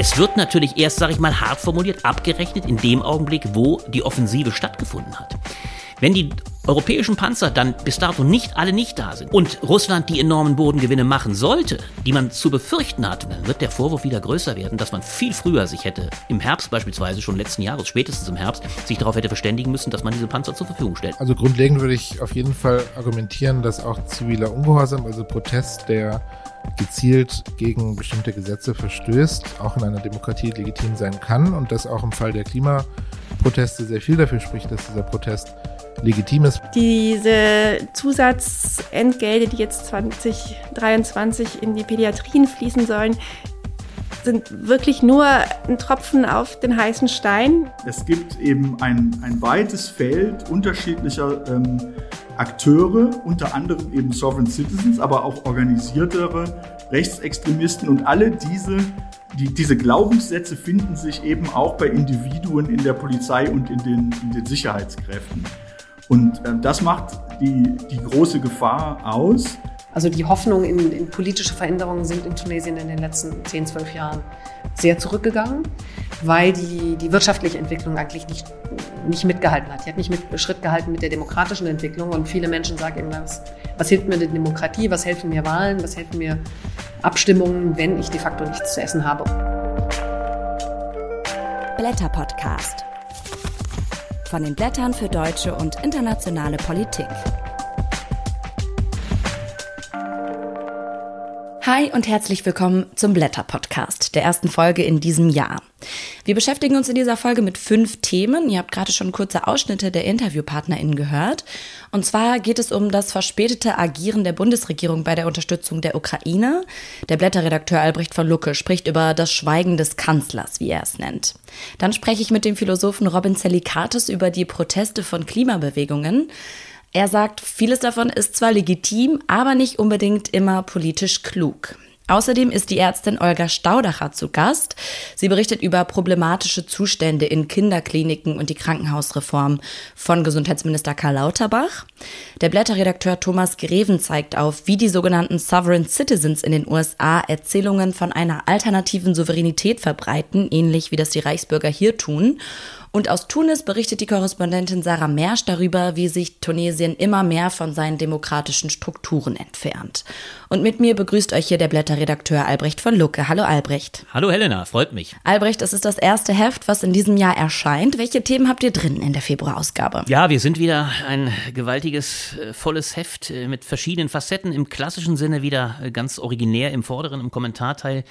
Es wird natürlich erst, sag ich mal, hart formuliert, abgerechnet in dem Augenblick, wo die Offensive stattgefunden hat. Wenn die europäischen Panzer dann bis dato nicht alle nicht da sind und Russland die enormen Bodengewinne machen sollte, die man zu befürchten hat, dann wird der Vorwurf wieder größer werden, dass man viel früher sich hätte, im Herbst beispielsweise schon letzten Jahres, spätestens im Herbst, sich darauf hätte verständigen müssen, dass man diese Panzer zur Verfügung stellt. Also grundlegend würde ich auf jeden Fall argumentieren, dass auch ziviler Ungehorsam, also Protest, der gezielt gegen bestimmte Gesetze verstößt, auch in einer Demokratie legitim sein kann und dass auch im Fall der Klimaproteste sehr viel dafür spricht, dass dieser Protest legitim ist. Diese Zusatzentgelte, die jetzt 2023 in die Pädiatrien fließen sollen, sind wirklich nur ein Tropfen auf den heißen Stein. Es gibt eben ein, ein weites Feld unterschiedlicher ähm, Akteure, unter anderem eben Sovereign Citizens, aber auch organisiertere Rechtsextremisten und alle diese die, diese Glaubenssätze finden sich eben auch bei Individuen in der Polizei und in den, in den Sicherheitskräften. Und äh, das macht die, die große Gefahr aus. Also die Hoffnungen in, in, politische Veränderungen sind in Tunesien in den letzten 10, 12 Jahren sehr zurückgegangen, weil die, die wirtschaftliche Entwicklung eigentlich nicht, nicht mitgehalten hat. Die hat nicht mit, Schritt gehalten mit der demokratischen Entwicklung und viele Menschen sagen eben, was, was hilft mir die Demokratie, was helfen mir Wahlen, was helfen mir Abstimmungen, wenn ich de facto nichts zu essen habe. Blätter Podcast von den Blättern für deutsche und internationale Politik. Hi und herzlich willkommen zum Blätter Podcast, der ersten Folge in diesem Jahr. Wir beschäftigen uns in dieser Folge mit fünf Themen. Ihr habt gerade schon kurze Ausschnitte der InterviewpartnerInnen gehört. Und zwar geht es um das verspätete Agieren der Bundesregierung bei der Unterstützung der Ukraine. Der Blätterredakteur Albrecht von Lucke spricht über das Schweigen des Kanzlers, wie er es nennt. Dann spreche ich mit dem Philosophen Robin Zelikatis über die Proteste von Klimabewegungen. Er sagt, vieles davon ist zwar legitim, aber nicht unbedingt immer politisch klug. Außerdem ist die Ärztin Olga Staudacher zu Gast. Sie berichtet über problematische Zustände in Kinderkliniken und die Krankenhausreform von Gesundheitsminister Karl Lauterbach. Der Blätterredakteur Thomas Greven zeigt auf, wie die sogenannten Sovereign Citizens in den USA Erzählungen von einer alternativen Souveränität verbreiten, ähnlich wie das die Reichsbürger hier tun. Und aus Tunis berichtet die Korrespondentin Sarah Mersch darüber, wie sich Tunesien immer mehr von seinen demokratischen Strukturen entfernt. Und mit mir begrüßt euch hier der Blätterredakteur Albrecht von Lucke. Hallo Albrecht. Hallo Helena, freut mich. Albrecht, es ist das erste Heft, was in diesem Jahr erscheint. Welche Themen habt ihr drin in der Februarausgabe? Ja, wir sind wieder ein gewaltiges, äh, volles Heft äh, mit verschiedenen Facetten. Im klassischen Sinne wieder äh, ganz originär im vorderen, im Kommentarteil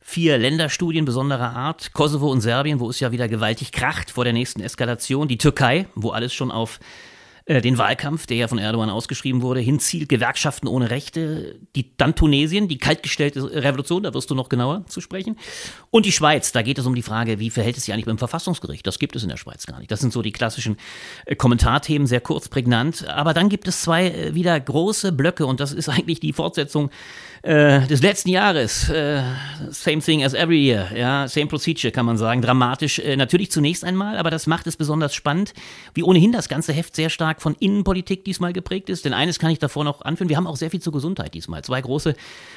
vier Länderstudien besonderer Art. Kosovo und Serbien, wo es ja wieder gewaltig kracht vor der nächsten Eskalation. Die Türkei, wo alles schon auf äh, den Wahlkampf, der ja von Erdogan ausgeschrieben wurde, hinzielt. Gewerkschaften ohne Rechte. Die, dann Tunesien, die kaltgestellte Revolution, da wirst du noch genauer zu sprechen. Und die Schweiz, da geht es um die Frage, wie verhält es sich eigentlich beim Verfassungsgericht? Das gibt es in der Schweiz gar nicht. Das sind so die klassischen äh, Kommentarthemen, sehr kurz, prägnant. Aber dann gibt es zwei äh, wieder große Blöcke und das ist eigentlich die Fortsetzung äh, des letzten Jahres. Äh, same thing as every year, ja, same procedure kann man sagen. Dramatisch äh, natürlich zunächst einmal, aber das macht es besonders spannend, wie ohnehin das ganze Heft sehr stark von Innenpolitik diesmal geprägt ist. Denn eines kann ich davor noch anführen, wir haben auch sehr viel zur Gesundheit diesmal. Zwei große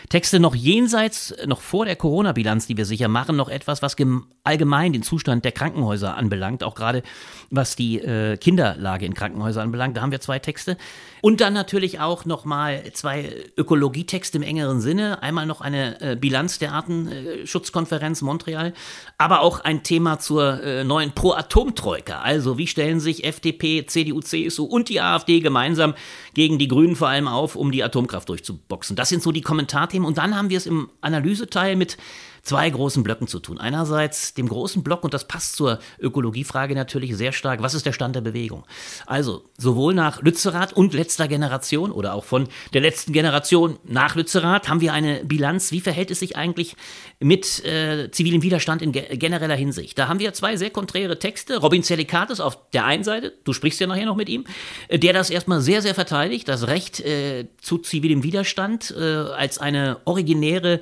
Texte noch jenseits, noch vor der Corona-Bilanz, die wir sicher machen, noch etwas, was allgemein den Zustand der Krankenhäuser anbelangt, auch gerade was die äh, Kinderlage in Krankenhäusern anbelangt. Da haben wir zwei Texte. Und dann natürlich auch nochmal zwei Ökologietexte im engeren Sinne. Einmal noch eine äh, Bilanz der Artenschutzkonferenz Montreal, aber auch ein Thema zur äh, neuen Pro-Atom-Troika. Also wie stellen sich FDP, CDU, CSU und die AfD gemeinsam gegen die Grünen vor allem auf, um die Atomkraft durchzuboxen. Das sind so die Kommentarthemen. Und dann haben wir es im Analyseteil mit zwei großen Blöcken zu tun. Einerseits dem großen Block, und das passt zur Ökologiefrage natürlich sehr stark, was ist der Stand der Bewegung? Also sowohl nach Lützerath und letzter Generation oder auch von der letzten Generation nach Lützerath haben wir eine Bilanz, wie verhält es sich eigentlich mit äh, zivilem Widerstand in ge genereller Hinsicht. Da haben wir zwei sehr konträre Texte. Robin Zelikatis auf der einen Seite, du sprichst ja nachher noch mit ihm, äh, der das erstmal sehr, sehr verteidigt, das Recht äh, zu zivilem Widerstand äh, als eine originäre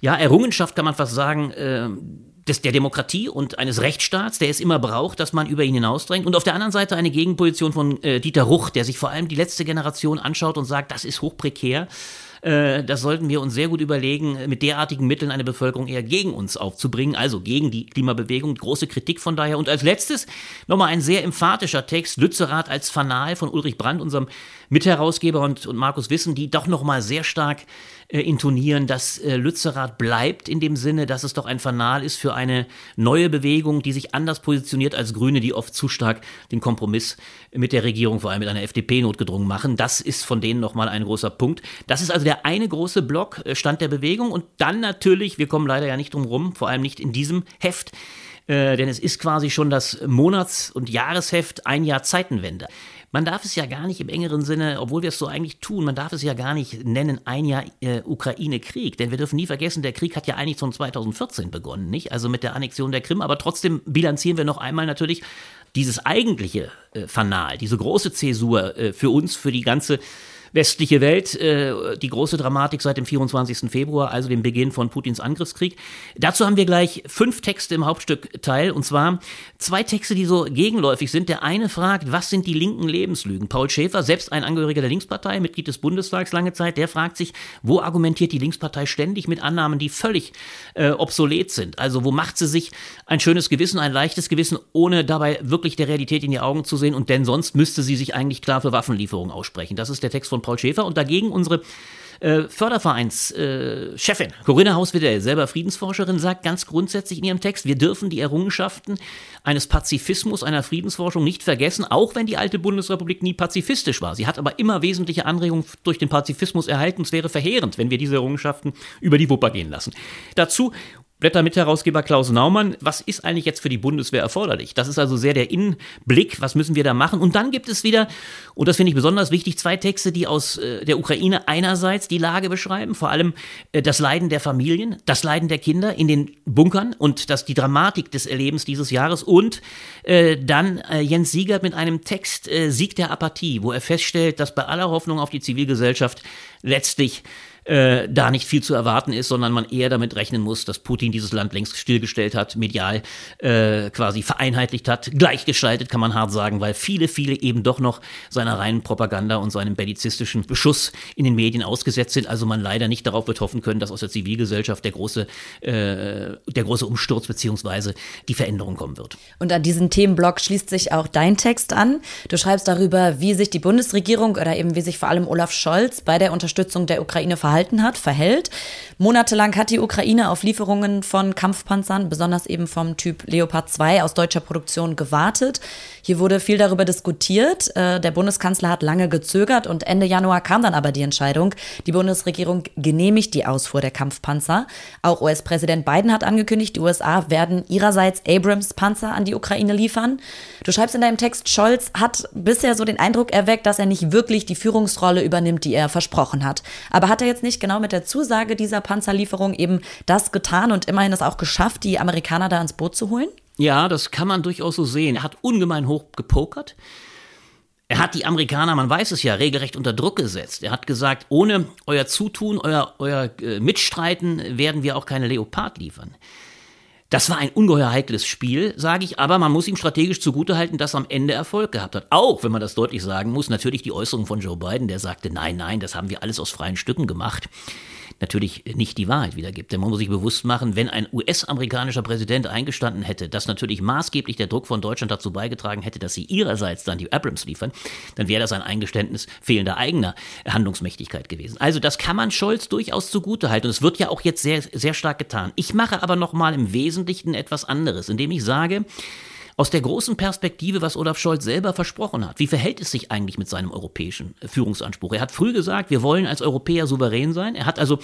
ja, Errungenschaft kann man fast sagen, äh, des, der Demokratie und eines Rechtsstaats, der es immer braucht, dass man über ihn hinausdrängt. Und auf der anderen Seite eine Gegenposition von äh, Dieter Ruch, der sich vor allem die letzte Generation anschaut und sagt, das ist hochprekär. Äh, das sollten wir uns sehr gut überlegen, mit derartigen Mitteln eine Bevölkerung eher gegen uns aufzubringen, also gegen die Klimabewegung. Große Kritik von daher. Und als letztes nochmal ein sehr emphatischer Text, Lützerath als Fanal von Ulrich Brandt, unserem Mitherausgeber und, und Markus Wissen, die doch nochmal sehr stark äh, intonieren, dass äh, Lützerath bleibt in dem Sinne, dass es doch ein Fanal ist für eine neue Bewegung, die sich anders positioniert als Grüne, die oft zu stark den Kompromiss mit der Regierung, vor allem mit einer FDP notgedrungen machen. Das ist von denen nochmal ein großer Punkt. Das ist also der eine große Block, äh, Stand der Bewegung. Und dann natürlich, wir kommen leider ja nicht drum rum, vor allem nicht in diesem Heft, äh, denn es ist quasi schon das Monats- und Jahresheft, ein Jahr Zeitenwende. Man darf es ja gar nicht im engeren Sinne, obwohl wir es so eigentlich tun, man darf es ja gar nicht nennen, ein Jahr äh, Ukraine-Krieg. Denn wir dürfen nie vergessen, der Krieg hat ja eigentlich schon 2014 begonnen, nicht? Also mit der Annexion der Krim. Aber trotzdem bilanzieren wir noch einmal natürlich dieses eigentliche äh, Fanal, diese große Zäsur äh, für uns, für die ganze westliche Welt, äh, die große Dramatik seit dem 24. Februar, also dem Beginn von Putins Angriffskrieg. Dazu haben wir gleich fünf Texte im Hauptstückteil und zwar zwei Texte, die so gegenläufig sind. Der eine fragt, was sind die linken Lebenslügen? Paul Schäfer, selbst ein Angehöriger der Linkspartei, Mitglied des Bundestags lange Zeit, der fragt sich, wo argumentiert die Linkspartei ständig mit Annahmen, die völlig äh, obsolet sind? Also wo macht sie sich ein schönes Gewissen, ein leichtes Gewissen, ohne dabei wirklich der Realität in die Augen zu sehen? Und denn sonst müsste sie sich eigentlich klar für Waffenlieferungen aussprechen. Das ist der Text von von Paul Schäfer und dagegen unsere äh, Fördervereinschefin äh, Corinna Hauswedel, selber Friedensforscherin, sagt ganz grundsätzlich in ihrem Text, wir dürfen die Errungenschaften eines Pazifismus, einer Friedensforschung nicht vergessen, auch wenn die alte Bundesrepublik nie pazifistisch war. Sie hat aber immer wesentliche Anregungen durch den Pazifismus erhalten. Es wäre verheerend, wenn wir diese Errungenschaften über die Wupper gehen lassen. Dazu Blättermitherausgeber Klaus Naumann, was ist eigentlich jetzt für die Bundeswehr erforderlich? Das ist also sehr der Innenblick, was müssen wir da machen? Und dann gibt es wieder, und das finde ich besonders wichtig, zwei Texte, die aus äh, der Ukraine einerseits die Lage beschreiben, vor allem äh, das Leiden der Familien, das Leiden der Kinder in den Bunkern und das, die Dramatik des Erlebens dieses Jahres und äh, dann Jens Siegert mit einem Text Sieg der Apathie, wo er feststellt, dass bei aller Hoffnung auf die Zivilgesellschaft letztlich äh, da nicht viel zu erwarten ist, sondern man eher damit rechnen muss, dass Putin dieses Land längst stillgestellt hat, medial äh, quasi vereinheitlicht hat, gleichgestaltet, kann man hart sagen, weil viele, viele eben doch noch seiner reinen Propaganda und seinem bellizistischen Beschuss in den Medien ausgesetzt sind. Also man leider nicht darauf wird hoffen können, dass aus der Zivilgesellschaft der große, äh, der große Umsturz beziehungsweise die Veränderung kommen wird. Und an diesen Themenblock schließt sich auch dein Text an. Du schreibst darüber, wie sich die Bundesregierung oder eben wie sich vor allem Olaf Scholz bei der Unterstützung der Ukraine verhalten verhalten hat, verhält. Monatelang hat die Ukraine auf Lieferungen von Kampfpanzern, besonders eben vom Typ Leopard 2 aus deutscher Produktion gewartet. Hier wurde viel darüber diskutiert. Äh, der Bundeskanzler hat lange gezögert und Ende Januar kam dann aber die Entscheidung. Die Bundesregierung genehmigt die Ausfuhr der Kampfpanzer. Auch US-Präsident Biden hat angekündigt, die USA werden ihrerseits Abrams-Panzer an die Ukraine liefern. Du schreibst in deinem Text, Scholz hat bisher so den Eindruck erweckt, dass er nicht wirklich die Führungsrolle übernimmt, die er versprochen hat. Aber hat er jetzt nicht genau mit der Zusage dieser Panzerlieferung eben das getan und immerhin es auch geschafft, die Amerikaner da ins Boot zu holen? Ja, das kann man durchaus so sehen. Er hat ungemein hoch gepokert. Er hat die Amerikaner, man weiß es ja, regelrecht unter Druck gesetzt. Er hat gesagt, ohne euer Zutun, euer, euer äh, Mitstreiten werden wir auch keine Leopard liefern. Das war ein ungeheuer heikles Spiel, sage ich, aber man muss ihm strategisch zugutehalten, dass er am Ende Erfolg gehabt hat. Auch, wenn man das deutlich sagen muss, natürlich die Äußerung von Joe Biden, der sagte, nein, nein, das haben wir alles aus freien Stücken gemacht natürlich nicht die Wahrheit wiedergibt. Denn man muss sich bewusst machen, wenn ein US-amerikanischer Präsident eingestanden hätte, dass natürlich maßgeblich der Druck von Deutschland dazu beigetragen hätte, dass sie ihrerseits dann die Abrams liefern, dann wäre das ein Eingeständnis fehlender eigener Handlungsmächtigkeit gewesen. Also das kann man Scholz durchaus zugutehalten. Und es wird ja auch jetzt sehr, sehr stark getan. Ich mache aber nochmal im Wesentlichen etwas anderes, indem ich sage, aus der großen Perspektive, was Olaf Scholz selber versprochen hat. Wie verhält es sich eigentlich mit seinem europäischen Führungsanspruch? Er hat früh gesagt, wir wollen als Europäer souverän sein. Er hat also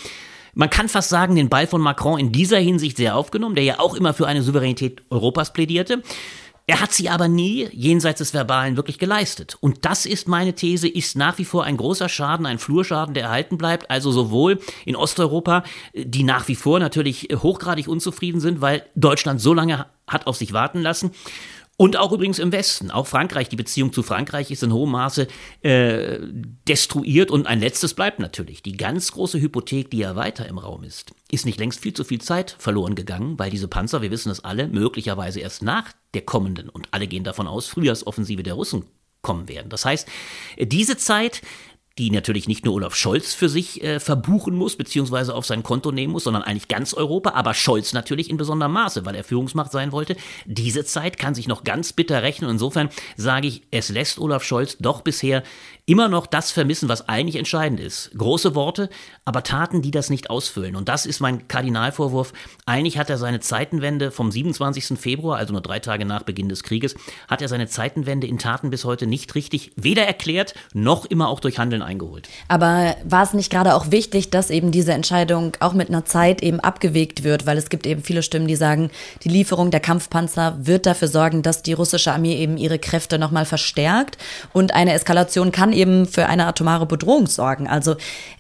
man kann fast sagen, den Ball von Macron in dieser Hinsicht sehr aufgenommen, der ja auch immer für eine Souveränität Europas plädierte. Er hat sie aber nie jenseits des Verbalen wirklich geleistet. Und das ist meine These, ist nach wie vor ein großer Schaden, ein Flurschaden, der erhalten bleibt. Also sowohl in Osteuropa, die nach wie vor natürlich hochgradig unzufrieden sind, weil Deutschland so lange hat auf sich warten lassen. Und auch übrigens im Westen. Auch Frankreich, die Beziehung zu Frankreich ist in hohem Maße äh, destruiert. Und ein letztes bleibt natürlich. Die ganz große Hypothek, die ja weiter im Raum ist, ist nicht längst viel zu viel Zeit verloren gegangen, weil diese Panzer, wir wissen es alle, möglicherweise erst nach der kommenden, und alle gehen davon aus, Frühjahrsoffensive der Russen kommen werden. Das heißt, diese Zeit die natürlich nicht nur Olaf Scholz für sich äh, verbuchen muss, beziehungsweise auf sein Konto nehmen muss, sondern eigentlich ganz Europa, aber Scholz natürlich in besonderem Maße, weil er Führungsmacht sein wollte. Diese Zeit kann sich noch ganz bitter rechnen. Insofern sage ich, es lässt Olaf Scholz doch bisher immer noch das vermissen, was eigentlich entscheidend ist. Große Worte, aber Taten, die das nicht ausfüllen. Und das ist mein Kardinalvorwurf. Eigentlich hat er seine Zeitenwende vom 27. Februar, also nur drei Tage nach Beginn des Krieges, hat er seine Zeitenwende in Taten bis heute nicht richtig weder erklärt, noch immer auch durch Handeln eingeholt. Aber war es nicht gerade auch wichtig, dass eben diese Entscheidung auch mit einer Zeit eben abgewegt wird? Weil es gibt eben viele Stimmen, die sagen, die Lieferung der Kampfpanzer wird dafür sorgen, dass die russische Armee eben ihre Kräfte nochmal verstärkt und eine Eskalation kann eben für eine atomare Bedrohung sorgen. Also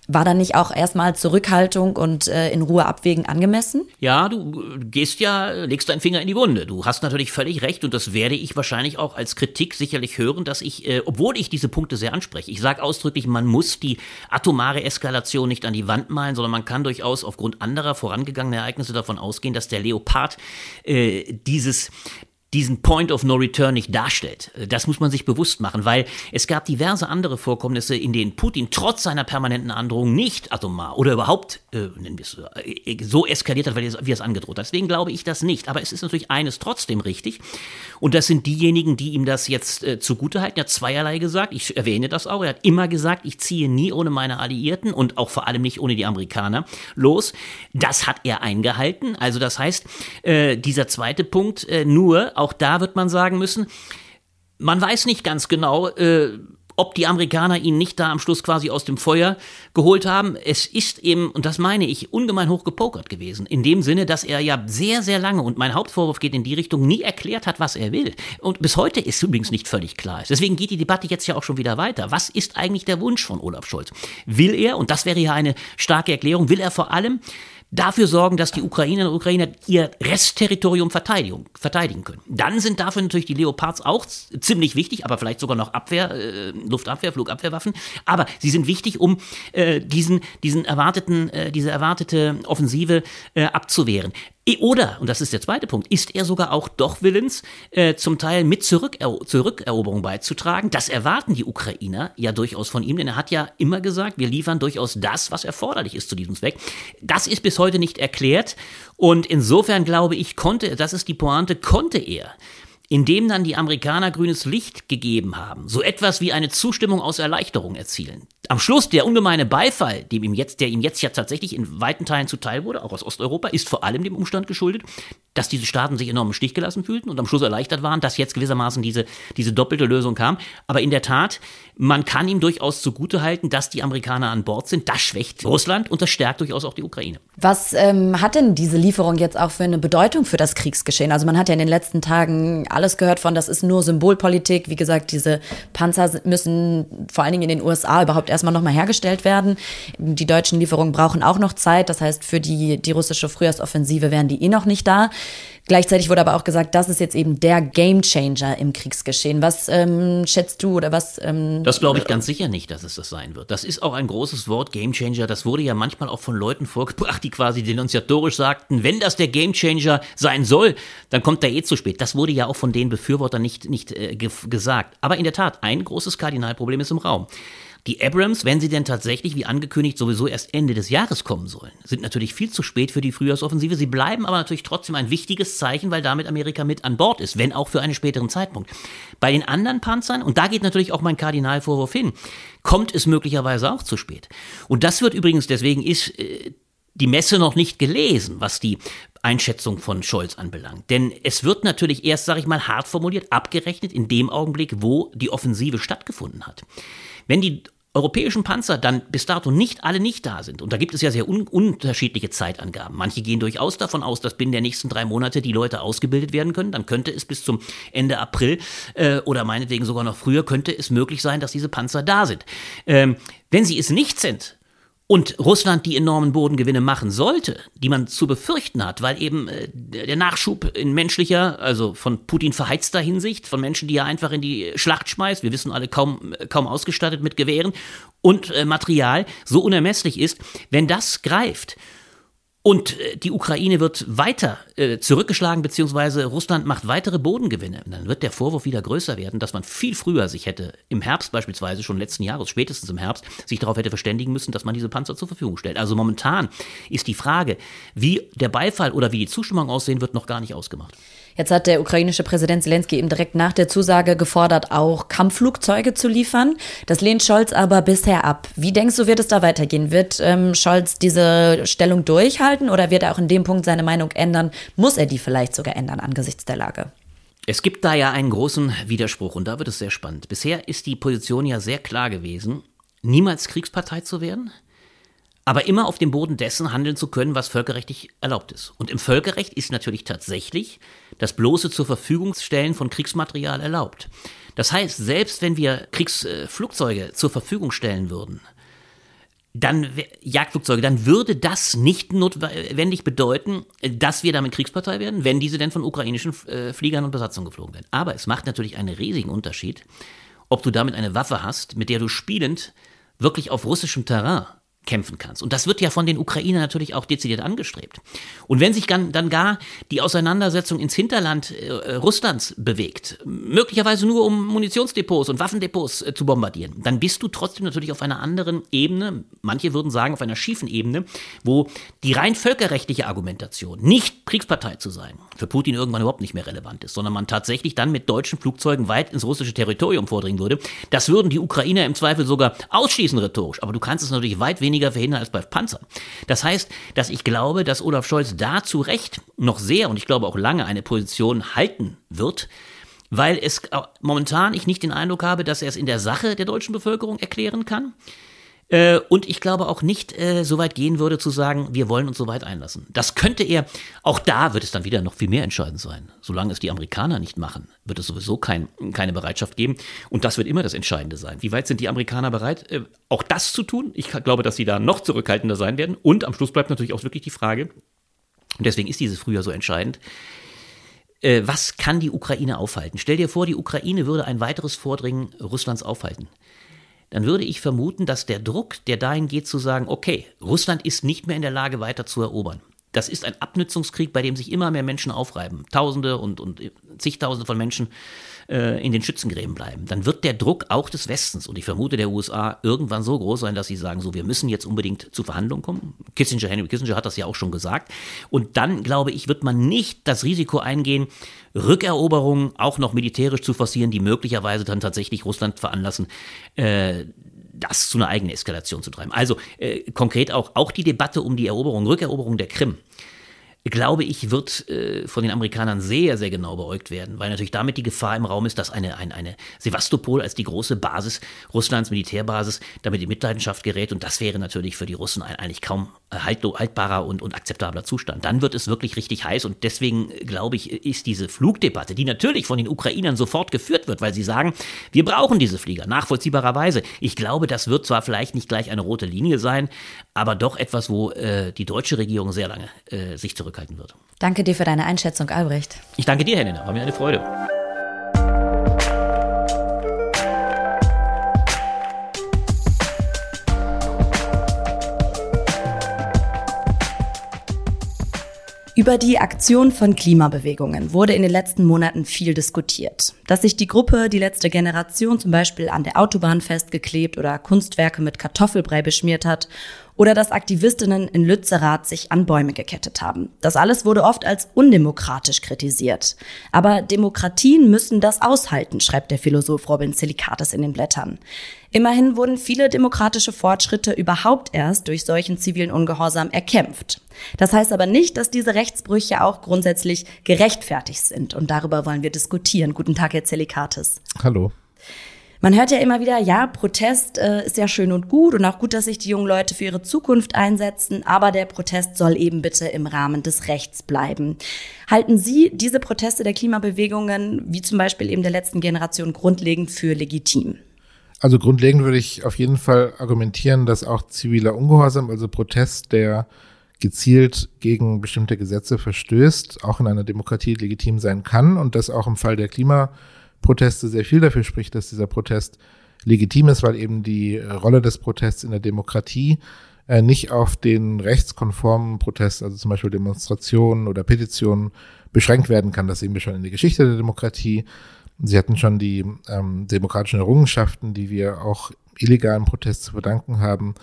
war da nicht auch erstmal Zurückhaltung und äh, in Ruhe abwägen angemessen? Ja, du gehst ja, legst deinen Finger in die Wunde. Du hast natürlich völlig recht und das werde ich wahrscheinlich auch als Kritik sicherlich hören, dass ich, äh, obwohl ich diese Punkte sehr anspreche, ich sage ausdrücklich, man muss die atomare Eskalation nicht an die Wand malen, sondern man kann durchaus aufgrund anderer vorangegangener Ereignisse davon ausgehen, dass der Leopard äh, dieses diesen Point of No Return nicht darstellt. Das muss man sich bewusst machen, weil es gab diverse andere Vorkommnisse, in denen Putin trotz seiner permanenten Androhung nicht atomar oder überhaupt äh, äh so eskaliert hat, wie er es angedroht hat. Deswegen glaube ich das nicht. Aber es ist natürlich eines trotzdem richtig. Und das sind diejenigen, die ihm das jetzt äh, zugutehalten. Er hat zweierlei gesagt. Ich erwähne das auch. Er hat immer gesagt, ich ziehe nie ohne meine Alliierten und auch vor allem nicht ohne die Amerikaner los. Das hat er eingehalten. Also das heißt, äh, dieser zweite Punkt, äh, nur auch da wird man sagen müssen, man weiß nicht ganz genau, äh, ob die Amerikaner ihn nicht da am Schluss quasi aus dem Feuer geholt haben. Es ist eben, und das meine ich, ungemein hoch gepokert gewesen. In dem Sinne, dass er ja sehr, sehr lange, und mein Hauptvorwurf geht in die Richtung, nie erklärt hat, was er will. Und bis heute ist übrigens nicht völlig klar. Deswegen geht die Debatte jetzt ja auch schon wieder weiter. Was ist eigentlich der Wunsch von Olaf Scholz? Will er, und das wäre ja eine starke Erklärung, will er vor allem dafür sorgen, dass die Ukrainerinnen und Ukrainer ihr Restterritorium verteidigen, verteidigen können. Dann sind dafür natürlich die Leopards auch ziemlich wichtig, aber vielleicht sogar noch Abwehr, äh, Luftabwehr, Flugabwehrwaffen. Aber sie sind wichtig, um äh, diesen, diesen erwarteten, äh, diese erwartete Offensive äh, abzuwehren. Oder, und das ist der zweite Punkt, ist er sogar auch doch willens, äh, zum Teil mit Zurücker Zurückeroberung beizutragen. Das erwarten die Ukrainer ja durchaus von ihm, denn er hat ja immer gesagt, wir liefern durchaus das, was erforderlich ist zu diesem Zweck. Das ist bis heute nicht erklärt und insofern glaube ich, konnte, das ist die Pointe, konnte er indem dann die Amerikaner grünes Licht gegeben haben, so etwas wie eine Zustimmung aus Erleichterung erzielen. Am Schluss der ungemeine Beifall, dem ihm jetzt, der ihm jetzt ja tatsächlich in weiten Teilen zuteil wurde, auch aus Osteuropa, ist vor allem dem Umstand geschuldet, dass diese Staaten sich enorm im Stich gelassen fühlten und am Schluss erleichtert waren, dass jetzt gewissermaßen diese, diese doppelte Lösung kam. Aber in der Tat, man kann ihm durchaus zugutehalten, dass die Amerikaner an Bord sind. Das schwächt Russland und das stärkt durchaus auch die Ukraine. Was ähm, hat denn diese Lieferung jetzt auch für eine Bedeutung für das Kriegsgeschehen? Also man hat ja in den letzten Tagen alles gehört von, das ist nur Symbolpolitik. Wie gesagt, diese Panzer müssen vor allen Dingen in den USA überhaupt erstmal nochmal hergestellt werden. Die deutschen Lieferungen brauchen auch noch Zeit. Das heißt, für die, die russische Frühjahrsoffensive wären die eh noch nicht da. Gleichzeitig wurde aber auch gesagt, das ist jetzt eben der Gamechanger im Kriegsgeschehen. Was ähm, schätzt du oder was? Ähm, das glaube ich ganz sicher nicht, dass es das sein wird. Das ist auch ein großes Wort, Gamechanger. Das wurde ja manchmal auch von Leuten vorgebracht, die quasi denunziatorisch sagten, wenn das der Gamechanger sein soll, dann kommt er eh zu spät. Das wurde ja auch von den Befürwortern nicht, nicht äh, gesagt. Aber in der Tat, ein großes Kardinalproblem ist im Raum. Die Abrams, wenn sie denn tatsächlich, wie angekündigt, sowieso erst Ende des Jahres kommen sollen, sind natürlich viel zu spät für die Frühjahrsoffensive. Sie bleiben aber natürlich trotzdem ein wichtiges Zeichen, weil damit Amerika mit an Bord ist, wenn auch für einen späteren Zeitpunkt. Bei den anderen Panzern, und da geht natürlich auch mein Kardinalvorwurf hin, kommt es möglicherweise auch zu spät. Und das wird übrigens, deswegen ist äh, die Messe noch nicht gelesen, was die Einschätzung von Scholz anbelangt. Denn es wird natürlich erst, sage ich mal, hart formuliert, abgerechnet in dem Augenblick, wo die Offensive stattgefunden hat. Wenn die europäischen Panzer dann bis dato nicht alle nicht da sind, und da gibt es ja sehr un unterschiedliche Zeitangaben. Manche gehen durchaus davon aus, dass binnen der nächsten drei Monate die Leute ausgebildet werden können. Dann könnte es bis zum Ende April äh, oder meinetwegen sogar noch früher, könnte es möglich sein, dass diese Panzer da sind. Ähm, wenn sie es nicht sind, und Russland die enormen Bodengewinne machen sollte, die man zu befürchten hat, weil eben äh, der Nachschub in menschlicher, also von Putin verheizter Hinsicht, von Menschen, die er einfach in die Schlacht schmeißt, wir wissen alle kaum, äh, kaum ausgestattet mit Gewehren und äh, Material, so unermesslich ist, wenn das greift und äh, die Ukraine wird weiter äh, zurückgeschlagen, beziehungsweise Russland macht weitere Bodengewinne. Dann wird der Vorwurf wieder größer werden, dass man viel früher sich hätte, im Herbst beispielsweise, schon letzten Jahres, spätestens im Herbst, sich darauf hätte verständigen müssen, dass man diese Panzer zur Verfügung stellt. Also momentan ist die Frage, wie der Beifall oder wie die Zustimmung aussehen wird, noch gar nicht ausgemacht. Jetzt hat der ukrainische Präsident Zelensky eben direkt nach der Zusage gefordert, auch Kampfflugzeuge zu liefern. Das lehnt Scholz aber bisher ab. Wie denkst du, wird es da weitergehen? Wird ähm, Scholz diese Stellung durchhalten oder wird er auch in dem Punkt seine Meinung ändern? Muss er die vielleicht sogar ändern angesichts der Lage? Es gibt da ja einen großen Widerspruch und da wird es sehr spannend. Bisher ist die Position ja sehr klar gewesen, niemals Kriegspartei zu werden, aber immer auf dem Boden dessen handeln zu können, was völkerrechtlich erlaubt ist. Und im Völkerrecht ist natürlich tatsächlich das bloße zur Verfügung stellen von Kriegsmaterial erlaubt. Das heißt, selbst wenn wir Kriegsflugzeuge zur Verfügung stellen würden, dann Jagdflugzeuge, dann würde das nicht notwendig bedeuten, dass wir damit Kriegspartei werden, wenn diese denn von ukrainischen äh, Fliegern und Besatzungen geflogen werden. Aber es macht natürlich einen riesigen Unterschied, ob du damit eine Waffe hast, mit der du spielend wirklich auf russischem Terrain kämpfen kannst. Und das wird ja von den Ukrainern natürlich auch dezidiert angestrebt. Und wenn sich dann, gar die Auseinandersetzung ins Hinterland äh, Russlands bewegt, möglicherweise nur um Munitionsdepots und Waffendepots äh, zu bombardieren, dann bist du trotzdem natürlich auf einer anderen Ebene, manche würden sagen auf einer schiefen Ebene, wo die rein völkerrechtliche Argumentation, nicht Kriegspartei zu sein, für Putin irgendwann überhaupt nicht mehr relevant ist, sondern man tatsächlich dann mit deutschen Flugzeugen weit ins russische Territorium vordringen würde. Das würden die Ukrainer im Zweifel sogar ausschließen rhetorisch, aber du kannst es natürlich weit weniger weniger verhindern als bei Panzern. Das heißt, dass ich glaube, dass Olaf Scholz da zu Recht noch sehr und ich glaube auch lange eine Position halten wird, weil es momentan ich nicht den Eindruck habe, dass er es in der Sache der deutschen Bevölkerung erklären kann. Äh, und ich glaube auch nicht äh, so weit gehen würde zu sagen, wir wollen uns so weit einlassen. Das könnte er, auch da wird es dann wieder noch viel mehr entscheidend sein. Solange es die Amerikaner nicht machen, wird es sowieso kein, keine Bereitschaft geben. Und das wird immer das Entscheidende sein. Wie weit sind die Amerikaner bereit, äh, auch das zu tun? Ich glaube, dass sie da noch zurückhaltender sein werden. Und am Schluss bleibt natürlich auch wirklich die Frage, und deswegen ist dieses Frühjahr so entscheidend, äh, was kann die Ukraine aufhalten? Stell dir vor, die Ukraine würde ein weiteres Vordringen Russlands aufhalten dann würde ich vermuten, dass der Druck, der dahin geht zu sagen, okay, Russland ist nicht mehr in der Lage weiter zu erobern. Das ist ein Abnützungskrieg, bei dem sich immer mehr Menschen aufreiben. Tausende und, und zigtausende von Menschen äh, in den Schützengräben bleiben. Dann wird der Druck auch des Westens und ich vermute der USA irgendwann so groß sein, dass sie sagen, so, wir müssen jetzt unbedingt zu Verhandlungen kommen. Kissinger, Henry Kissinger hat das ja auch schon gesagt. Und dann, glaube ich, wird man nicht das Risiko eingehen, Rückeroberungen auch noch militärisch zu forcieren, die möglicherweise dann tatsächlich Russland veranlassen, äh, das zu einer eigenen Eskalation zu treiben. Also äh, konkret auch, auch die Debatte um die Eroberung, Rückeroberung der Krim glaube ich, wird äh, von den Amerikanern sehr, sehr genau beäugt werden, weil natürlich damit die Gefahr im Raum ist, dass eine, eine, eine Sevastopol als die große Basis Russlands, Militärbasis, damit in Mitleidenschaft gerät. Und das wäre natürlich für die Russen ein eigentlich kaum halt, haltbarer und, und akzeptabler Zustand. Dann wird es wirklich richtig heiß. Und deswegen, glaube ich, ist diese Flugdebatte, die natürlich von den Ukrainern sofort geführt wird, weil sie sagen, wir brauchen diese Flieger, nachvollziehbarerweise. Ich glaube, das wird zwar vielleicht nicht gleich eine rote Linie sein, aber doch etwas, wo äh, die deutsche Regierung sehr lange äh, sich zurück zurückhalten wird. Danke dir für deine Einschätzung, Albrecht. Ich danke dir, Helena. War mir eine Freude. Über die Aktion von Klimabewegungen wurde in den letzten Monaten viel diskutiert. Dass sich die Gruppe Die letzte Generation zum Beispiel an der Autobahn festgeklebt oder Kunstwerke mit Kartoffelbrei beschmiert hat oder dass Aktivistinnen in Lützerath sich an Bäume gekettet haben. Das alles wurde oft als undemokratisch kritisiert. Aber Demokratien müssen das aushalten, schreibt der Philosoph Robin Silikates in den Blättern. Immerhin wurden viele demokratische Fortschritte überhaupt erst durch solchen zivilen Ungehorsam erkämpft. Das heißt aber nicht, dass diese Rechtsbrüche auch grundsätzlich gerechtfertigt sind. Und darüber wollen wir diskutieren. Guten Tag, Herr Zelikates. Hallo. Man hört ja immer wieder, ja, Protest äh, ist ja schön und gut und auch gut, dass sich die jungen Leute für ihre Zukunft einsetzen, aber der Protest soll eben bitte im Rahmen des Rechts bleiben. Halten Sie diese Proteste der Klimabewegungen, wie zum Beispiel eben der letzten Generation, grundlegend für legitim? Also grundlegend würde ich auf jeden Fall argumentieren, dass auch ziviler Ungehorsam, also Protest, der gezielt gegen bestimmte Gesetze verstößt, auch in einer Demokratie legitim sein kann und dass auch im Fall der Klimaproteste sehr viel dafür spricht, dass dieser Protest legitim ist, weil eben die Rolle des Protests in der Demokratie äh, nicht auf den rechtskonformen Protest, also zum Beispiel Demonstrationen oder Petitionen, beschränkt werden kann. Das sehen wir schon in der Geschichte der Demokratie. Sie hatten schon die ähm, demokratischen Errungenschaften, die wir auch illegalen Protest zu verdanken haben,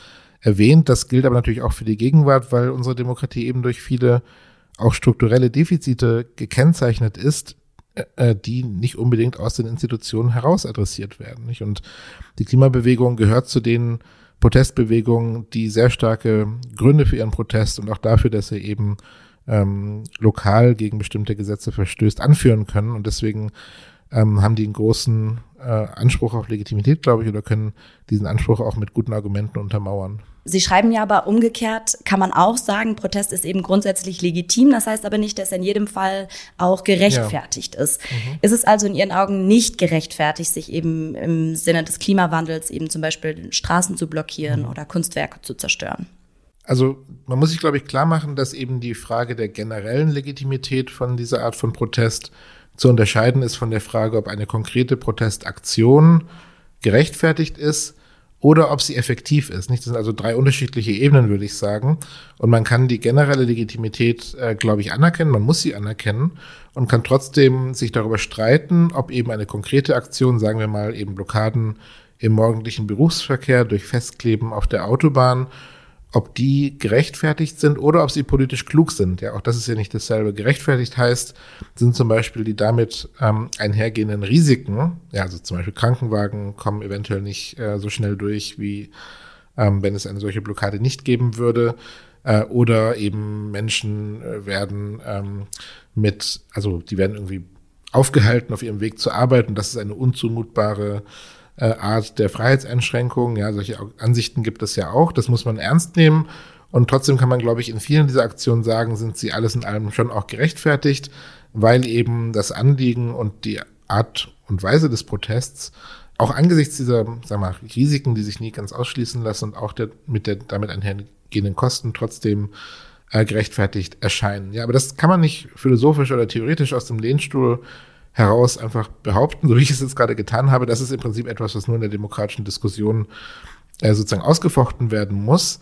erwähnt. Das gilt aber natürlich auch für die Gegenwart, weil unsere Demokratie eben durch viele auch strukturelle Defizite gekennzeichnet ist, äh, äh, die nicht unbedingt aus den Institutionen heraus adressiert werden. Nicht? Und die Klimabewegung gehört zu den Protestbewegungen, die sehr starke Gründe für ihren Protest und auch dafür, dass sie eben ähm, lokal gegen bestimmte Gesetze verstößt, anführen können. Und deswegen ähm, haben die einen großen äh, Anspruch auf Legitimität, glaube ich, oder können diesen Anspruch auch mit guten Argumenten untermauern. Sie schreiben ja aber umgekehrt, kann man auch sagen, Protest ist eben grundsätzlich legitim. Das heißt aber nicht, dass er in jedem Fall auch gerechtfertigt ja. ist. Mhm. Ist es also in Ihren Augen nicht gerechtfertigt, sich eben im Sinne des Klimawandels eben zum Beispiel Straßen zu blockieren mhm. oder Kunstwerke zu zerstören? Also man muss sich, glaube ich, klar machen, dass eben die Frage der generellen Legitimität von dieser Art von Protest zu unterscheiden ist von der Frage, ob eine konkrete Protestaktion gerechtfertigt ist oder ob sie effektiv ist. Nicht? Das sind also drei unterschiedliche Ebenen, würde ich sagen. Und man kann die generelle Legitimität, äh, glaube ich, anerkennen. Man muss sie anerkennen und kann trotzdem sich darüber streiten, ob eben eine konkrete Aktion, sagen wir mal eben Blockaden im morgendlichen Berufsverkehr durch Festkleben auf der Autobahn ob die gerechtfertigt sind oder ob sie politisch klug sind. Ja, auch das ist ja nicht dasselbe. Gerechtfertigt heißt, sind zum Beispiel die damit ähm, einhergehenden Risiken, ja, also zum Beispiel Krankenwagen kommen eventuell nicht äh, so schnell durch, wie ähm, wenn es eine solche Blockade nicht geben würde. Äh, oder eben Menschen äh, werden ähm, mit, also die werden irgendwie aufgehalten auf ihrem Weg zur Arbeit und das ist eine unzumutbare äh, Art der Freiheitseinschränkung. Ja, solche Ansichten gibt es ja auch. Das muss man ernst nehmen. Und trotzdem kann man, glaube ich, in vielen dieser Aktionen sagen, sind sie alles in allem schon auch gerechtfertigt, weil eben das Anliegen und die Art und Weise des Protests auch angesichts dieser, sagen wir mal, Risiken, die sich nie ganz ausschließen lassen und auch der, mit der damit einhergehenden Kosten trotzdem äh, gerechtfertigt erscheinen. Ja, aber das kann man nicht philosophisch oder theoretisch aus dem Lehnstuhl heraus einfach behaupten, so wie ich es jetzt gerade getan habe. Das ist im Prinzip etwas, was nur in der demokratischen Diskussion äh, sozusagen ausgefochten werden muss.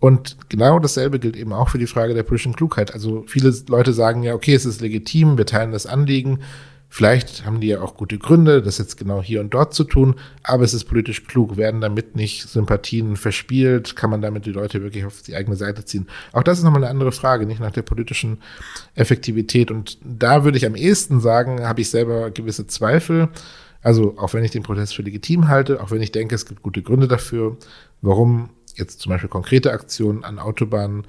Und genau dasselbe gilt eben auch für die Frage der politischen Klugheit. Also viele Leute sagen ja, okay, es ist legitim, wir teilen das Anliegen, Vielleicht haben die ja auch gute Gründe, das jetzt genau hier und dort zu tun, aber es ist politisch klug. Werden damit nicht Sympathien verspielt? Kann man damit die Leute wirklich auf die eigene Seite ziehen? Auch das ist nochmal eine andere Frage, nicht nach der politischen Effektivität. Und da würde ich am ehesten sagen, habe ich selber gewisse Zweifel. Also auch wenn ich den Protest für legitim halte, auch wenn ich denke, es gibt gute Gründe dafür, warum jetzt zum Beispiel konkrete Aktionen an Autobahnen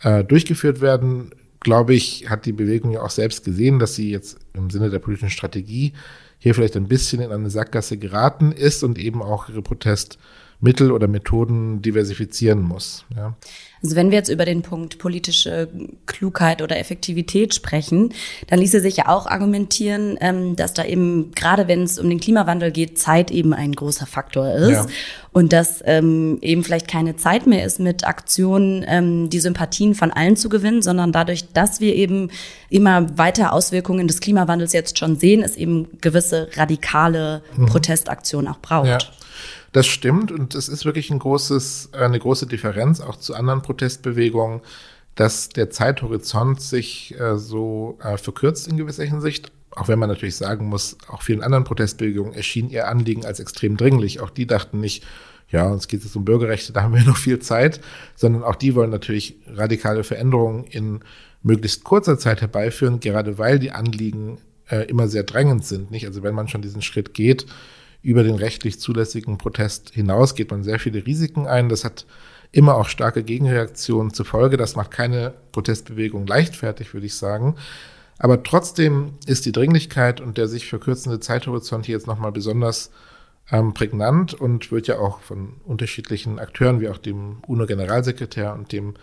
äh, durchgeführt werden, glaube ich, hat die Bewegung ja auch selbst gesehen, dass sie jetzt im Sinne der politischen Strategie hier vielleicht ein bisschen in eine Sackgasse geraten ist und eben auch ihre Protestmittel oder Methoden diversifizieren muss. Ja. Also wenn wir jetzt über den Punkt politische Klugheit oder Effektivität sprechen, dann ließe sich ja auch argumentieren, ähm, dass da eben, gerade wenn es um den Klimawandel geht, Zeit eben ein großer Faktor ist. Ja. Und dass ähm, eben vielleicht keine Zeit mehr ist, mit Aktionen ähm, die Sympathien von allen zu gewinnen, sondern dadurch, dass wir eben immer weiter Auswirkungen des Klimawandels jetzt schon sehen, es eben gewisse radikale mhm. Protestaktionen auch braucht. Ja. Das stimmt und es ist wirklich ein großes, eine große Differenz auch zu anderen Protestbewegungen, dass der Zeithorizont sich äh, so äh, verkürzt in gewisser Hinsicht. Auch wenn man natürlich sagen muss, auch vielen anderen Protestbewegungen erschien ihr Anliegen als extrem dringlich. Auch die dachten nicht, ja, uns geht es um Bürgerrechte, da haben wir noch viel Zeit, sondern auch die wollen natürlich radikale Veränderungen in möglichst kurzer Zeit herbeiführen, gerade weil die Anliegen äh, immer sehr drängend sind. Nicht? Also wenn man schon diesen Schritt geht, über den rechtlich zulässigen Protest hinaus geht man sehr viele Risiken ein. Das hat immer auch starke Gegenreaktionen zur Folge. Das macht keine Protestbewegung leichtfertig, würde ich sagen. Aber trotzdem ist die Dringlichkeit und der sich verkürzende Zeithorizont hier jetzt nochmal besonders ähm, prägnant und wird ja auch von unterschiedlichen Akteuren wie auch dem UNO-Generalsekretär und dem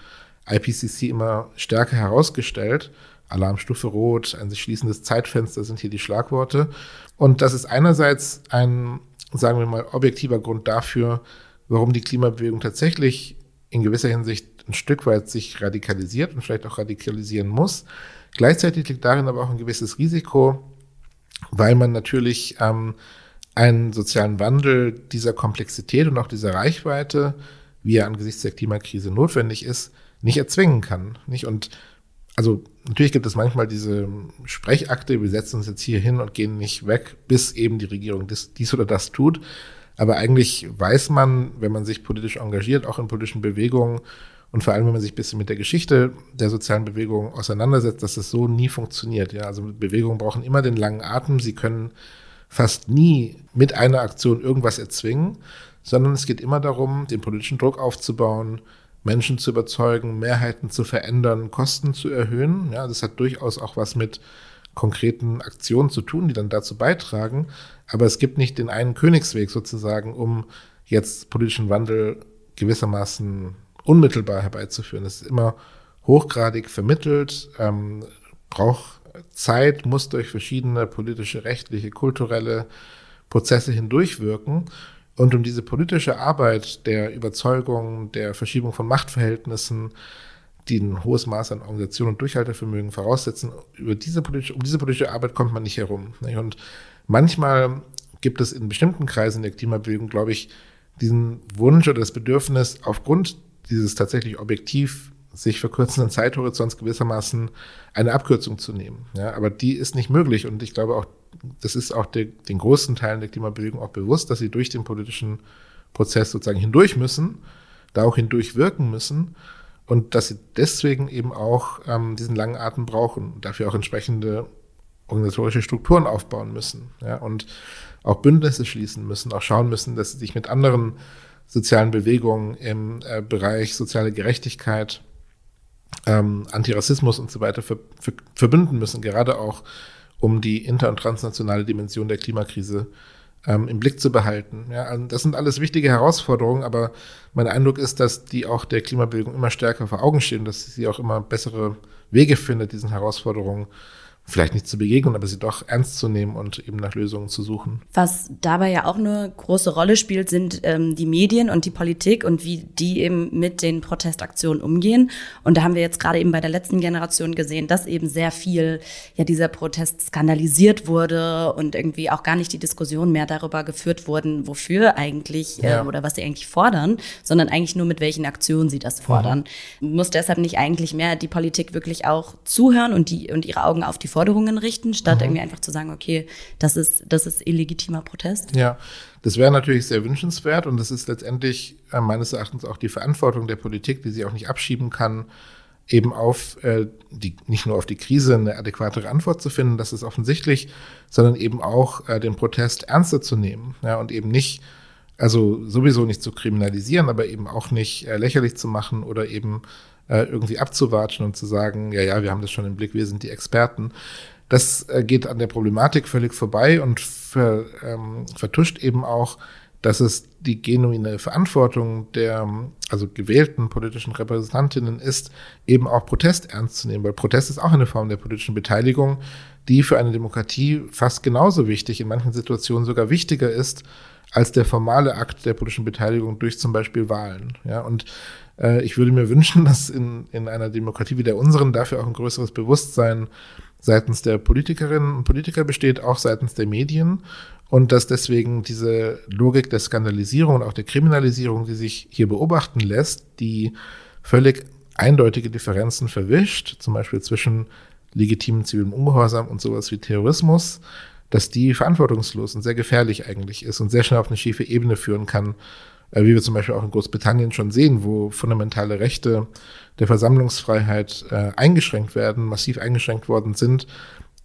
IPCC immer stärker herausgestellt. Alarmstufe Rot, ein sich schließendes Zeitfenster sind hier die Schlagworte. Und das ist einerseits ein sagen wir mal, objektiver Grund dafür, warum die Klimabewegung tatsächlich in gewisser Hinsicht ein Stück weit sich radikalisiert und vielleicht auch radikalisieren muss. Gleichzeitig liegt darin aber auch ein gewisses Risiko, weil man natürlich ähm, einen sozialen Wandel dieser Komplexität und auch dieser Reichweite, wie er angesichts der Klimakrise notwendig ist, nicht erzwingen kann. Nicht? Und also natürlich gibt es manchmal diese Sprechakte, wir setzen uns jetzt hier hin und gehen nicht weg, bis eben die Regierung dies, dies oder das tut. Aber eigentlich weiß man, wenn man sich politisch engagiert, auch in politischen Bewegungen und vor allem, wenn man sich ein bisschen mit der Geschichte der sozialen Bewegungen auseinandersetzt, dass es so nie funktioniert. Ja, also Bewegungen brauchen immer den langen Atem. Sie können fast nie mit einer Aktion irgendwas erzwingen, sondern es geht immer darum, den politischen Druck aufzubauen, Menschen zu überzeugen, Mehrheiten zu verändern, Kosten zu erhöhen. Ja, das hat durchaus auch was mit konkreten Aktionen zu tun, die dann dazu beitragen. Aber es gibt nicht den einen Königsweg sozusagen, um jetzt politischen Wandel gewissermaßen unmittelbar herbeizuführen. Es ist immer hochgradig vermittelt, ähm, braucht Zeit, muss durch verschiedene politische, rechtliche, kulturelle Prozesse hindurchwirken. Und um diese politische Arbeit der Überzeugung, der Verschiebung von Machtverhältnissen, die ein hohes Maß an Organisation und Durchhaltevermögen voraussetzen, über diese politische, um diese politische Arbeit kommt man nicht herum. Und manchmal gibt es in bestimmten Kreisen der Klimabewegung, glaube ich, diesen Wunsch oder das Bedürfnis, aufgrund dieses tatsächlich objektiv sich verkürzenden Zeithorizonts gewissermaßen eine Abkürzung zu nehmen. Ja, aber die ist nicht möglich. Und ich glaube auch, das ist auch der, den großen Teilen der Klimabewegung auch bewusst, dass sie durch den politischen Prozess sozusagen hindurch müssen, da auch hindurch wirken müssen. Und dass sie deswegen eben auch ähm, diesen langen Atem brauchen und dafür auch entsprechende organisatorische Strukturen aufbauen müssen. Ja, und auch Bündnisse schließen müssen, auch schauen müssen, dass sie sich mit anderen sozialen Bewegungen im äh, Bereich soziale Gerechtigkeit, ähm, Antirassismus und so weiter ver ver verbünden müssen, gerade auch um die inter- und transnationale Dimension der Klimakrise ähm, im Blick zu behalten. Ja, das sind alles wichtige Herausforderungen, aber mein Eindruck ist, dass die auch der Klimabewegung immer stärker vor Augen stehen, dass sie auch immer bessere Wege findet, diesen Herausforderungen vielleicht nicht zu begegnen, aber sie doch ernst zu nehmen und eben nach Lösungen zu suchen. Was dabei ja auch eine große Rolle spielt, sind ähm, die Medien und die Politik und wie die eben mit den Protestaktionen umgehen. Und da haben wir jetzt gerade eben bei der letzten Generation gesehen, dass eben sehr viel ja dieser Protest skandalisiert wurde und irgendwie auch gar nicht die Diskussion mehr darüber geführt wurden, wofür eigentlich äh, ja. oder was sie eigentlich fordern, sondern eigentlich nur mit welchen Aktionen sie das fordern. Mhm. Muss deshalb nicht eigentlich mehr die Politik wirklich auch zuhören und die und ihre Augen auf die Forderungen richten, statt mhm. irgendwie einfach zu sagen, okay, das ist, das ist illegitimer Protest? Ja, das wäre natürlich sehr wünschenswert und das ist letztendlich äh, meines Erachtens auch die Verantwortung der Politik, die sie auch nicht abschieben kann, eben auf äh, die, nicht nur auf die Krise eine adäquatere Antwort zu finden, das ist offensichtlich, sondern eben auch äh, den Protest ernster zu nehmen ja, und eben nicht, also sowieso nicht zu kriminalisieren, aber eben auch nicht äh, lächerlich zu machen oder eben äh, irgendwie abzuwatschen und zu sagen, ja, ja, wir haben das schon im Blick, wir sind die Experten. Das äh, geht an der Problematik völlig vorbei und ver, ähm, vertuscht eben auch, dass es die genuine Verantwortung der also gewählten politischen Repräsentantinnen ist, eben auch Protest ernst zu nehmen, weil Protest ist auch eine Form der politischen Beteiligung, die für eine Demokratie fast genauso wichtig, in manchen Situationen sogar wichtiger ist als der formale Akt der politischen Beteiligung durch zum Beispiel Wahlen. Ja, und äh, ich würde mir wünschen, dass in, in einer Demokratie wie der unseren dafür auch ein größeres Bewusstsein seitens der Politikerinnen und Politiker besteht, auch seitens der Medien. Und dass deswegen diese Logik der Skandalisierung und auch der Kriminalisierung, die sich hier beobachten lässt, die völlig eindeutige Differenzen verwischt, zum Beispiel zwischen legitimem zivilem Ungehorsam und sowas wie Terrorismus, dass die verantwortungslos und sehr gefährlich eigentlich ist und sehr schnell auf eine schiefe Ebene führen kann, wie wir zum Beispiel auch in Großbritannien schon sehen, wo fundamentale Rechte der Versammlungsfreiheit äh, eingeschränkt werden, massiv eingeschränkt worden sind,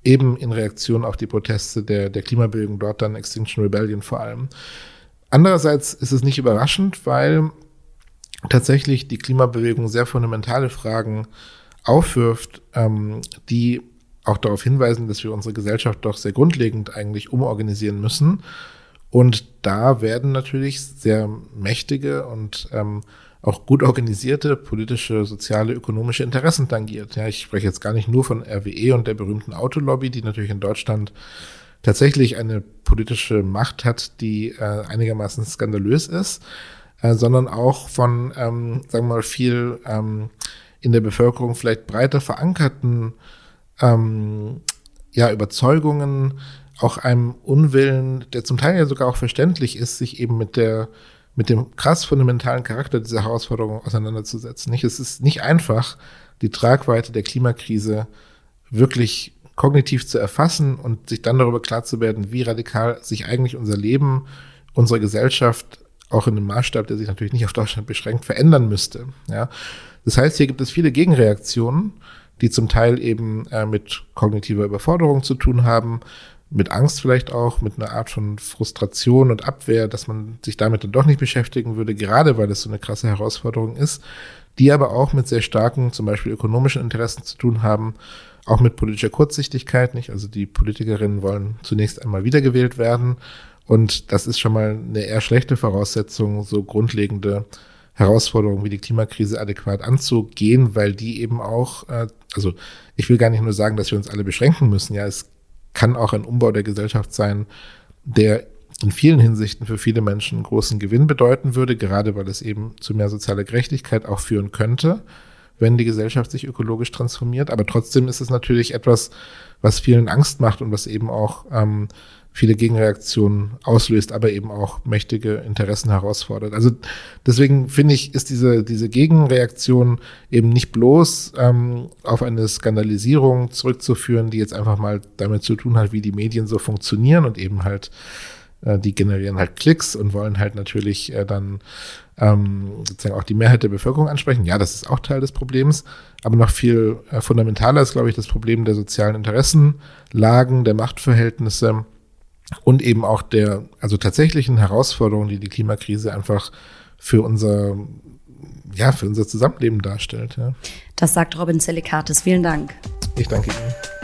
eben in Reaktion auf die Proteste der, der Klimabewegung dort dann Extinction Rebellion vor allem. Andererseits ist es nicht überraschend, weil tatsächlich die Klimabewegung sehr fundamentale Fragen aufwirft, ähm, die auch darauf hinweisen, dass wir unsere Gesellschaft doch sehr grundlegend eigentlich umorganisieren müssen. Und da werden natürlich sehr mächtige und ähm, auch gut organisierte politische, soziale, ökonomische Interessen tangiert. Ja, ich spreche jetzt gar nicht nur von RWE und der berühmten Autolobby, die natürlich in Deutschland tatsächlich eine politische Macht hat, die äh, einigermaßen skandalös ist, äh, sondern auch von, ähm, sagen wir mal, viel ähm, in der Bevölkerung vielleicht breiter verankerten ähm, ja, Überzeugungen, auch einem Unwillen, der zum Teil ja sogar auch verständlich ist, sich eben mit der mit dem krass fundamentalen Charakter dieser Herausforderung auseinanderzusetzen. Nicht? Es ist nicht einfach, die Tragweite der Klimakrise wirklich kognitiv zu erfassen und sich dann darüber klar zu werden, wie radikal sich eigentlich unser Leben, unsere Gesellschaft auch in einem Maßstab, der sich natürlich nicht auf Deutschland beschränkt, verändern müsste. Ja. Das heißt, hier gibt es viele Gegenreaktionen, die zum Teil eben äh, mit kognitiver Überforderung zu tun haben, mit Angst vielleicht auch, mit einer Art von Frustration und Abwehr, dass man sich damit dann doch nicht beschäftigen würde, gerade weil es so eine krasse Herausforderung ist, die aber auch mit sehr starken, zum Beispiel ökonomischen Interessen zu tun haben, auch mit politischer Kurzsichtigkeit, nicht? Also die Politikerinnen wollen zunächst einmal wiedergewählt werden und das ist schon mal eine eher schlechte Voraussetzung, so grundlegende Herausforderungen wie die Klimakrise adäquat anzugehen, weil die eben auch, äh, also ich will gar nicht nur sagen, dass wir uns alle beschränken müssen, ja, es kann auch ein Umbau der Gesellschaft sein, der in vielen Hinsichten für viele Menschen einen großen Gewinn bedeuten würde, gerade weil es eben zu mehr sozialer Gerechtigkeit auch führen könnte, wenn die Gesellschaft sich ökologisch transformiert. Aber trotzdem ist es natürlich etwas, was vielen Angst macht und was eben auch ähm, viele Gegenreaktionen auslöst, aber eben auch mächtige Interessen herausfordert. Also deswegen finde ich, ist diese, diese Gegenreaktion eben nicht bloß ähm, auf eine Skandalisierung zurückzuführen, die jetzt einfach mal damit zu tun hat, wie die Medien so funktionieren und eben halt, äh, die generieren halt Klicks und wollen halt natürlich äh, dann ähm, sozusagen auch die Mehrheit der Bevölkerung ansprechen. Ja, das ist auch Teil des Problems. Aber noch viel äh, fundamentaler ist, glaube ich, das Problem der sozialen Interessenlagen, der Machtverhältnisse und eben auch der, also tatsächlichen Herausforderungen, die die Klimakrise einfach für unser, ja, für unser Zusammenleben darstellt. Ja. Das sagt Robin Selikatis. Vielen Dank. Ich danke Ihnen.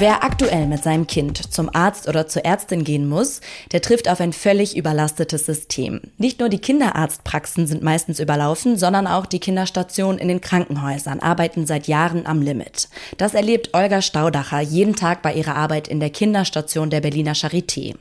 Wer aktuell mit seinem Kind zum Arzt oder zur Ärztin gehen muss, der trifft auf ein völlig überlastetes System. Nicht nur die Kinderarztpraxen sind meistens überlaufen, sondern auch die Kinderstationen in den Krankenhäusern arbeiten seit Jahren am Limit. Das erlebt Olga Staudacher jeden Tag bei ihrer Arbeit in der Kinderstation der Berliner Charité.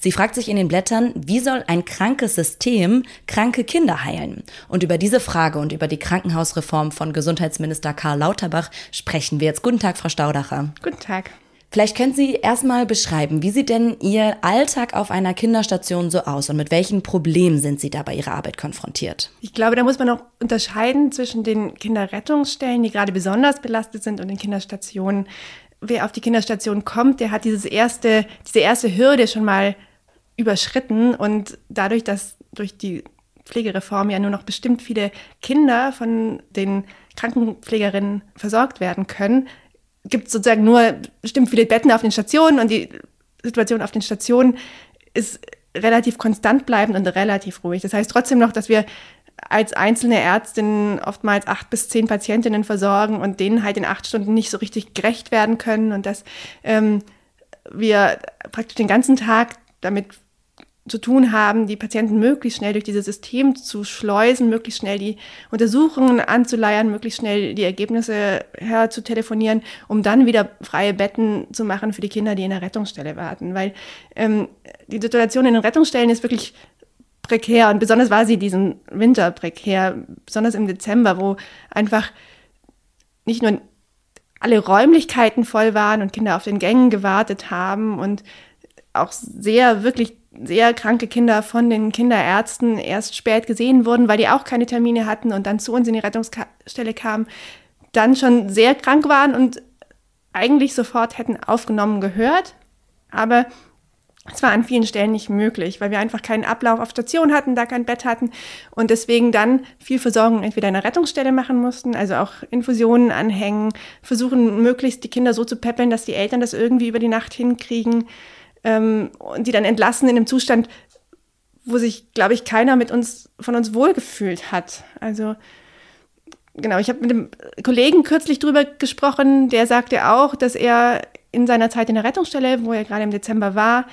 Sie fragt sich in den Blättern, wie soll ein krankes System kranke Kinder heilen? Und über diese Frage und über die Krankenhausreform von Gesundheitsminister Karl Lauterbach sprechen wir jetzt. Guten Tag, Frau Staudacher. Guten Tag. Vielleicht können Sie erstmal beschreiben, wie sieht denn Ihr Alltag auf einer Kinderstation so aus und mit welchen Problemen sind Sie da bei Ihrer Arbeit konfrontiert? Ich glaube, da muss man auch unterscheiden zwischen den Kinderrettungsstellen, die gerade besonders belastet sind, und den Kinderstationen. Wer auf die Kinderstation kommt, der hat dieses erste, diese erste Hürde schon mal überschritten und dadurch, dass durch die Pflegereform ja nur noch bestimmt viele Kinder von den Krankenpflegerinnen versorgt werden können, gibt sozusagen nur bestimmt viele Betten auf den Stationen und die Situation auf den Stationen ist relativ konstant bleibend und relativ ruhig. Das heißt trotzdem noch, dass wir als einzelne Ärztin oftmals acht bis zehn Patientinnen versorgen und denen halt in acht Stunden nicht so richtig gerecht werden können und dass ähm, wir praktisch den ganzen Tag damit zu tun haben, die Patienten möglichst schnell durch dieses System zu schleusen, möglichst schnell die Untersuchungen anzuleiern, möglichst schnell die Ergebnisse her zu telefonieren, um dann wieder freie Betten zu machen für die Kinder, die in der Rettungsstelle warten. Weil ähm, die Situation in den Rettungsstellen ist wirklich prekär und besonders war sie diesen Winter prekär, besonders im Dezember, wo einfach nicht nur alle Räumlichkeiten voll waren und Kinder auf den Gängen gewartet haben und auch sehr wirklich sehr kranke Kinder von den Kinderärzten erst spät gesehen wurden, weil die auch keine Termine hatten und dann zu uns in die Rettungsstelle kamen, dann schon sehr krank waren und eigentlich sofort hätten aufgenommen gehört. Aber es war an vielen Stellen nicht möglich, weil wir einfach keinen Ablauf auf Station hatten, da kein Bett hatten und deswegen dann viel Versorgung entweder in der Rettungsstelle machen mussten, also auch Infusionen anhängen, versuchen möglichst die Kinder so zu peppeln, dass die Eltern das irgendwie über die Nacht hinkriegen ähm, und die dann entlassen in einem Zustand, wo sich, glaube ich, keiner mit uns, von uns wohlgefühlt hat. Also genau, ich habe mit einem Kollegen kürzlich drüber gesprochen, der sagte auch, dass er in seiner Zeit in der Rettungsstelle, wo er gerade im Dezember war,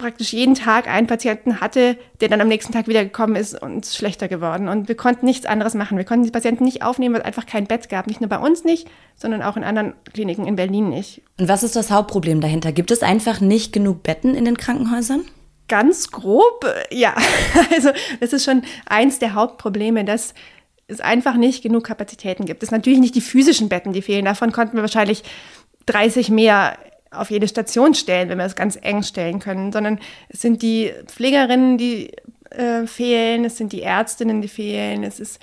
praktisch jeden Tag einen Patienten hatte, der dann am nächsten Tag wieder gekommen ist und ist schlechter geworden. Und wir konnten nichts anderes machen. Wir konnten die Patienten nicht aufnehmen, weil es einfach kein Bett gab. Nicht nur bei uns nicht, sondern auch in anderen Kliniken in Berlin nicht. Und was ist das Hauptproblem dahinter? Gibt es einfach nicht genug Betten in den Krankenhäusern? Ganz grob, äh, ja. Also das ist schon eins der Hauptprobleme, dass es einfach nicht genug Kapazitäten gibt. Es sind natürlich nicht die physischen Betten, die fehlen. Davon konnten wir wahrscheinlich 30 mehr auf jede Station stellen, wenn wir es ganz eng stellen können, sondern es sind die Pflegerinnen, die äh, fehlen, es sind die Ärztinnen, die fehlen, es ist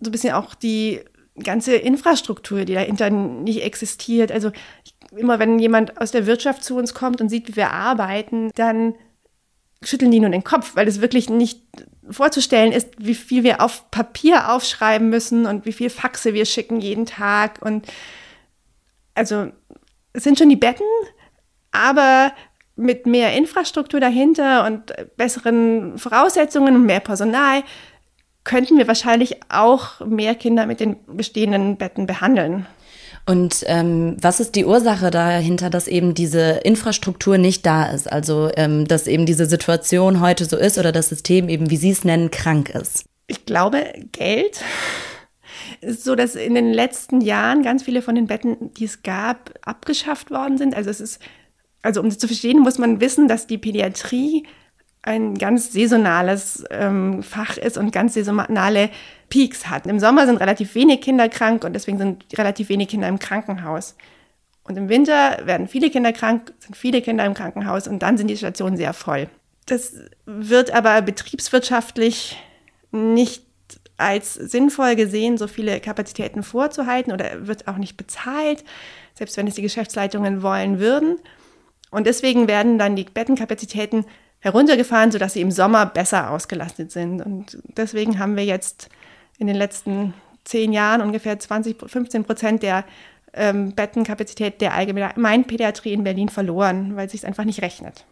so ein bisschen auch die ganze Infrastruktur, die dahinter nicht existiert. Also immer wenn jemand aus der Wirtschaft zu uns kommt und sieht, wie wir arbeiten, dann schütteln die nur den Kopf, weil es wirklich nicht vorzustellen ist, wie viel wir auf Papier aufschreiben müssen und wie viel Faxe wir schicken jeden Tag und also sind schon die Betten, aber mit mehr Infrastruktur dahinter und besseren Voraussetzungen und mehr Personal könnten wir wahrscheinlich auch mehr Kinder mit den bestehenden Betten behandeln. Und ähm, was ist die Ursache dahinter, dass eben diese Infrastruktur nicht da ist? Also, ähm, dass eben diese Situation heute so ist oder das System eben, wie Sie es nennen, krank ist? Ich glaube, Geld ist so, dass in den letzten Jahren ganz viele von den Betten, die es gab, abgeschafft worden sind. Also es ist, also um das zu verstehen, muss man wissen, dass die Pädiatrie ein ganz saisonales ähm, Fach ist und ganz saisonale Peaks hat. Im Sommer sind relativ wenig Kinder krank und deswegen sind relativ wenig Kinder im Krankenhaus. Und im Winter werden viele Kinder krank, sind viele Kinder im Krankenhaus und dann sind die Stationen sehr voll. Das wird aber betriebswirtschaftlich nicht als sinnvoll gesehen, so viele Kapazitäten vorzuhalten oder wird auch nicht bezahlt, selbst wenn es die Geschäftsleitungen wollen würden. Und deswegen werden dann die Bettenkapazitäten heruntergefahren, sodass sie im Sommer besser ausgelastet sind. Und deswegen haben wir jetzt in den letzten zehn Jahren ungefähr 20, 15 Prozent der ähm, Bettenkapazität der allgemeinen Pädiatrie in Berlin verloren, weil es sich einfach nicht rechnet.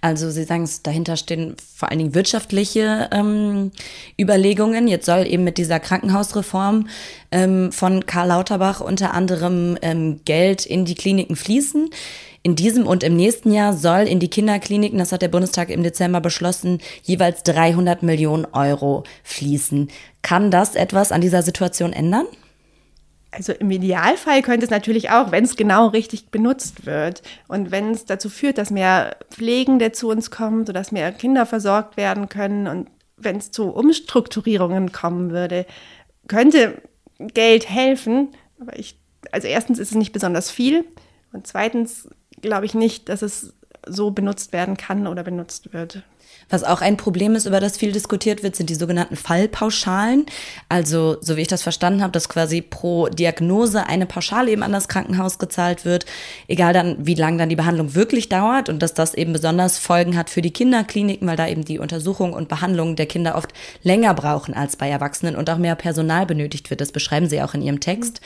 Also Sie sagen es, dahinter stehen vor allen Dingen wirtschaftliche ähm, Überlegungen. Jetzt soll eben mit dieser Krankenhausreform ähm, von Karl Lauterbach unter anderem ähm, Geld in die Kliniken fließen. In diesem und im nächsten Jahr soll in die Kinderkliniken, das hat der Bundestag im Dezember beschlossen, jeweils 300 Millionen Euro fließen. Kann das etwas an dieser Situation ändern? Also im Idealfall könnte es natürlich auch, wenn es genau richtig benutzt wird und wenn es dazu führt, dass mehr Pflegende zu uns kommen, sodass mehr Kinder versorgt werden können und wenn es zu Umstrukturierungen kommen würde, könnte Geld helfen. Aber ich, also erstens ist es nicht besonders viel und zweitens glaube ich nicht, dass es so benutzt werden kann oder benutzt wird. Was auch ein Problem ist, über das viel diskutiert wird, sind die sogenannten Fallpauschalen. Also, so wie ich das verstanden habe, dass quasi pro Diagnose eine Pauschale eben an das Krankenhaus gezahlt wird, egal dann, wie lange dann die Behandlung wirklich dauert und dass das eben besonders Folgen hat für die Kinderkliniken, weil da eben die Untersuchung und Behandlung der Kinder oft länger brauchen als bei Erwachsenen und auch mehr Personal benötigt wird. Das beschreiben Sie auch in Ihrem Text.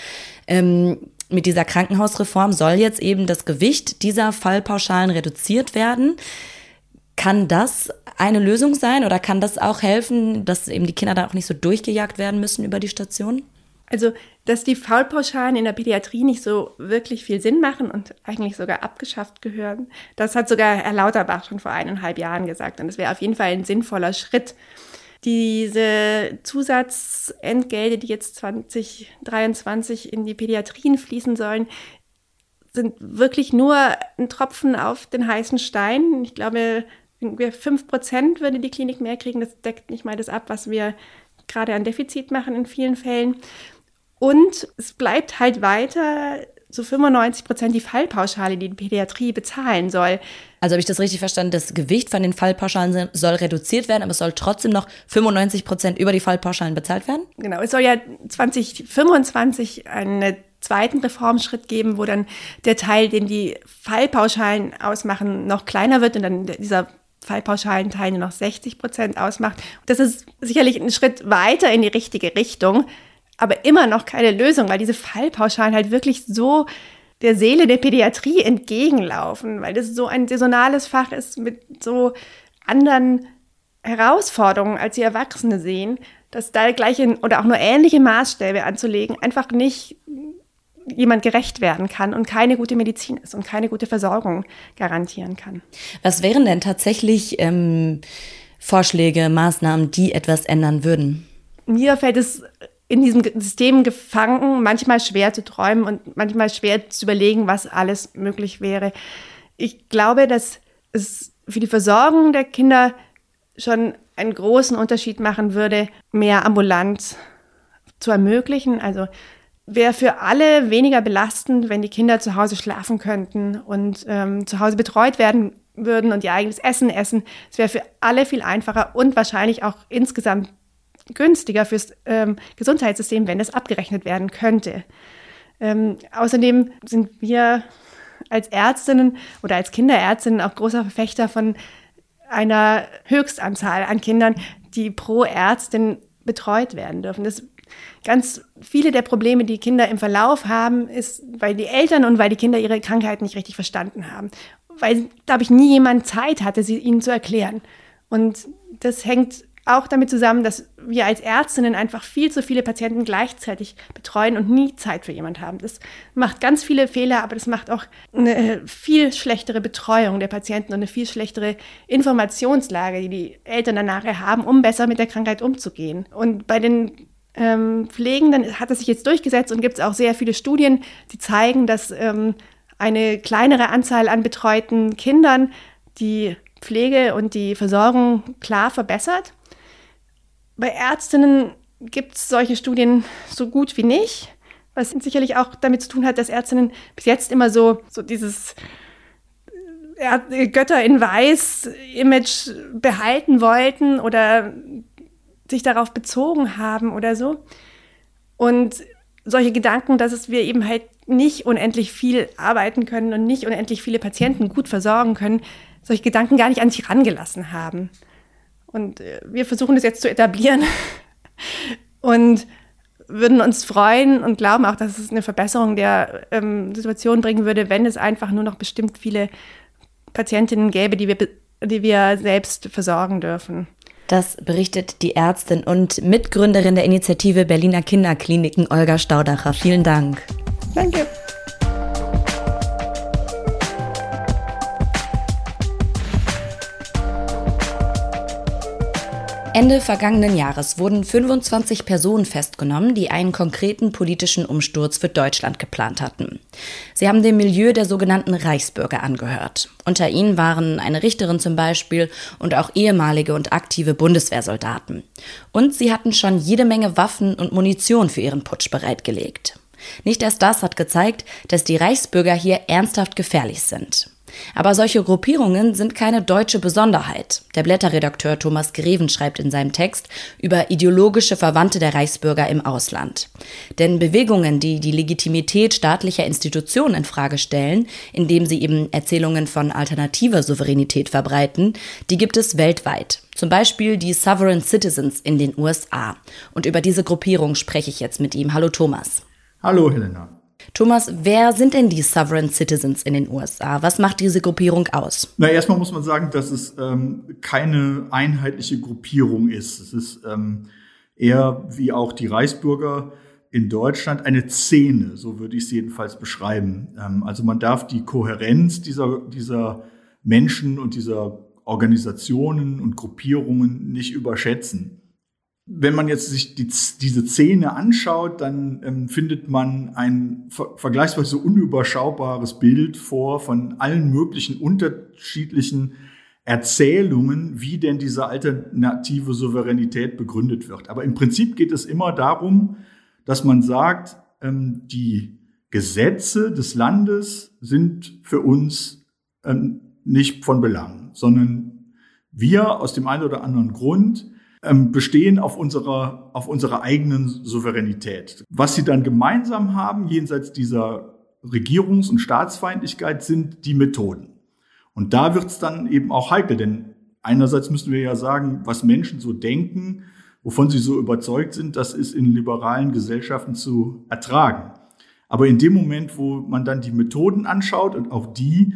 Ähm, mit dieser Krankenhausreform soll jetzt eben das Gewicht dieser Fallpauschalen reduziert werden. Kann das eine Lösung sein oder kann das auch helfen, dass eben die Kinder da auch nicht so durchgejagt werden müssen über die Station? Also, dass die Faulpauschalen in der Pädiatrie nicht so wirklich viel Sinn machen und eigentlich sogar abgeschafft gehören, das hat sogar Herr Lauterbach schon vor eineinhalb Jahren gesagt. Und das wäre auf jeden Fall ein sinnvoller Schritt. Diese Zusatzentgelte, die jetzt 2023 in die Pädiatrien fließen sollen, sind wirklich nur ein Tropfen auf den heißen Stein. Ich glaube, ungefähr 5 Prozent würde die Klinik mehr kriegen. Das deckt nicht mal das ab, was wir gerade an Defizit machen in vielen Fällen. Und es bleibt halt weiter zu 95 Prozent die Fallpauschale, die die Pädiatrie bezahlen soll. Also habe ich das richtig verstanden, das Gewicht von den Fallpauschalen soll reduziert werden, aber es soll trotzdem noch 95 Prozent über die Fallpauschalen bezahlt werden? Genau, es soll ja 2025 einen zweiten Reformschritt geben, wo dann der Teil, den die Fallpauschalen ausmachen, noch kleiner wird und dann dieser Fallpauschalenteil nur noch 60 Prozent ausmacht. Das ist sicherlich ein Schritt weiter in die richtige Richtung, aber immer noch keine Lösung, weil diese Fallpauschalen halt wirklich so der Seele der Pädiatrie entgegenlaufen, weil das so ein saisonales Fach ist mit so anderen Herausforderungen, als die Erwachsene sehen, dass da gleiche oder auch nur ähnliche Maßstäbe anzulegen einfach nicht jemand gerecht werden kann und keine gute Medizin ist und keine gute Versorgung garantieren kann. Was wären denn tatsächlich ähm, Vorschläge, Maßnahmen, die etwas ändern würden? Mir fällt es in diesem System gefangen, manchmal schwer zu träumen und manchmal schwer zu überlegen, was alles möglich wäre. Ich glaube, dass es für die Versorgung der Kinder schon einen großen Unterschied machen würde, mehr ambulant zu ermöglichen. Also wäre für alle weniger belastend, wenn die Kinder zu Hause schlafen könnten und ähm, zu Hause betreut werden würden und ihr eigenes Essen essen. Es wäre für alle viel einfacher und wahrscheinlich auch insgesamt günstiger fürs ähm, Gesundheitssystem, wenn das abgerechnet werden könnte. Ähm, außerdem sind wir als Ärztinnen oder als Kinderärztinnen auch großer Verfechter von einer Höchstanzahl an Kindern, die pro Ärztin betreut werden dürfen. Das ganz viele der Probleme, die Kinder im Verlauf haben, ist, weil die Eltern und weil die Kinder ihre Krankheit nicht richtig verstanden haben. Weil, glaube ich, nie jemand Zeit hatte, sie ihnen zu erklären. Und das hängt auch damit zusammen, dass wir als Ärztinnen einfach viel zu viele Patienten gleichzeitig betreuen und nie Zeit für jemand haben. Das macht ganz viele Fehler, aber das macht auch eine viel schlechtere Betreuung der Patienten und eine viel schlechtere Informationslage, die die Eltern dann nachher haben, um besser mit der Krankheit umzugehen. Und bei den ähm, Pflegenden hat es sich jetzt durchgesetzt und gibt es auch sehr viele Studien, die zeigen, dass ähm, eine kleinere Anzahl an betreuten Kindern die Pflege und die Versorgung klar verbessert. Bei Ärztinnen gibt es solche Studien so gut wie nicht, was sicherlich auch damit zu tun hat, dass Ärztinnen bis jetzt immer so, so dieses äh, Götter in Weiß Image behalten wollten oder sich darauf bezogen haben oder so. Und solche Gedanken, dass es wir eben halt nicht unendlich viel arbeiten können und nicht unendlich viele Patienten gut versorgen können, solche Gedanken gar nicht an sich rangelassen haben. Und äh, wir versuchen das jetzt zu etablieren und würden uns freuen und glauben auch, dass es eine Verbesserung der ähm, Situation bringen würde, wenn es einfach nur noch bestimmt viele Patientinnen gäbe, die wir, die wir selbst versorgen dürfen. Das berichtet die Ärztin und Mitgründerin der Initiative Berliner Kinderkliniken Olga Staudacher. Vielen Dank. Danke. Ende vergangenen Jahres wurden 25 Personen festgenommen, die einen konkreten politischen Umsturz für Deutschland geplant hatten. Sie haben dem Milieu der sogenannten Reichsbürger angehört. Unter ihnen waren eine Richterin zum Beispiel und auch ehemalige und aktive Bundeswehrsoldaten. Und sie hatten schon jede Menge Waffen und Munition für ihren Putsch bereitgelegt. Nicht erst das hat gezeigt, dass die Reichsbürger hier ernsthaft gefährlich sind. Aber solche Gruppierungen sind keine deutsche Besonderheit. Der Blätterredakteur Thomas Greven schreibt in seinem Text über ideologische Verwandte der Reichsbürger im Ausland. Denn Bewegungen, die die Legitimität staatlicher Institutionen in Frage stellen, indem sie eben Erzählungen von alternativer Souveränität verbreiten, die gibt es weltweit. Zum Beispiel die Sovereign Citizens in den USA. Und über diese Gruppierung spreche ich jetzt mit ihm. Hallo Thomas. Hallo Helena. Thomas, wer sind denn die Sovereign Citizens in den USA? Was macht diese Gruppierung aus? Na, erstmal muss man sagen, dass es ähm, keine einheitliche Gruppierung ist. Es ist ähm, eher wie auch die Reichsbürger in Deutschland eine Szene, so würde ich es jedenfalls beschreiben. Ähm, also man darf die Kohärenz dieser, dieser Menschen und dieser Organisationen und Gruppierungen nicht überschätzen wenn man jetzt sich die, diese Szene anschaut, dann ähm, findet man ein ver vergleichsweise unüberschaubares Bild vor von allen möglichen unterschiedlichen Erzählungen, wie denn diese alternative Souveränität begründet wird. Aber im Prinzip geht es immer darum, dass man sagt, ähm, die Gesetze des Landes sind für uns ähm, nicht von Belang, sondern wir aus dem einen oder anderen Grund bestehen auf unserer, auf unserer eigenen Souveränität. Was sie dann gemeinsam haben, jenseits dieser Regierungs- und Staatsfeindlichkeit, sind die Methoden. Und da wird es dann eben auch heikel, denn einerseits müssen wir ja sagen, was Menschen so denken, wovon sie so überzeugt sind, das ist in liberalen Gesellschaften zu ertragen. Aber in dem Moment, wo man dann die Methoden anschaut und auch die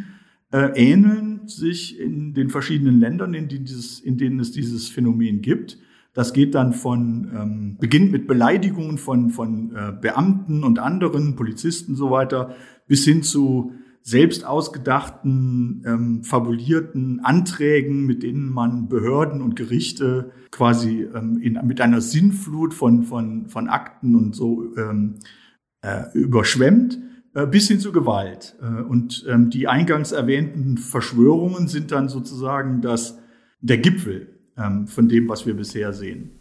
äh, ähneln sich in den verschiedenen Ländern, in denen, dieses, in denen es dieses Phänomen gibt, Das geht dann von, ähm, beginnt mit Beleidigungen von, von äh, Beamten und anderen, Polizisten so weiter, bis hin zu selbst ausgedachten, ähm, fabulierten Anträgen, mit denen man Behörden und Gerichte quasi ähm, in, mit einer Sinnflut von, von, von Akten und so ähm, äh, überschwemmt, bis hin zu Gewalt. Äh, und ähm, die eingangs erwähnten Verschwörungen sind dann sozusagen das, der Gipfel ähm, von dem, was wir bisher sehen.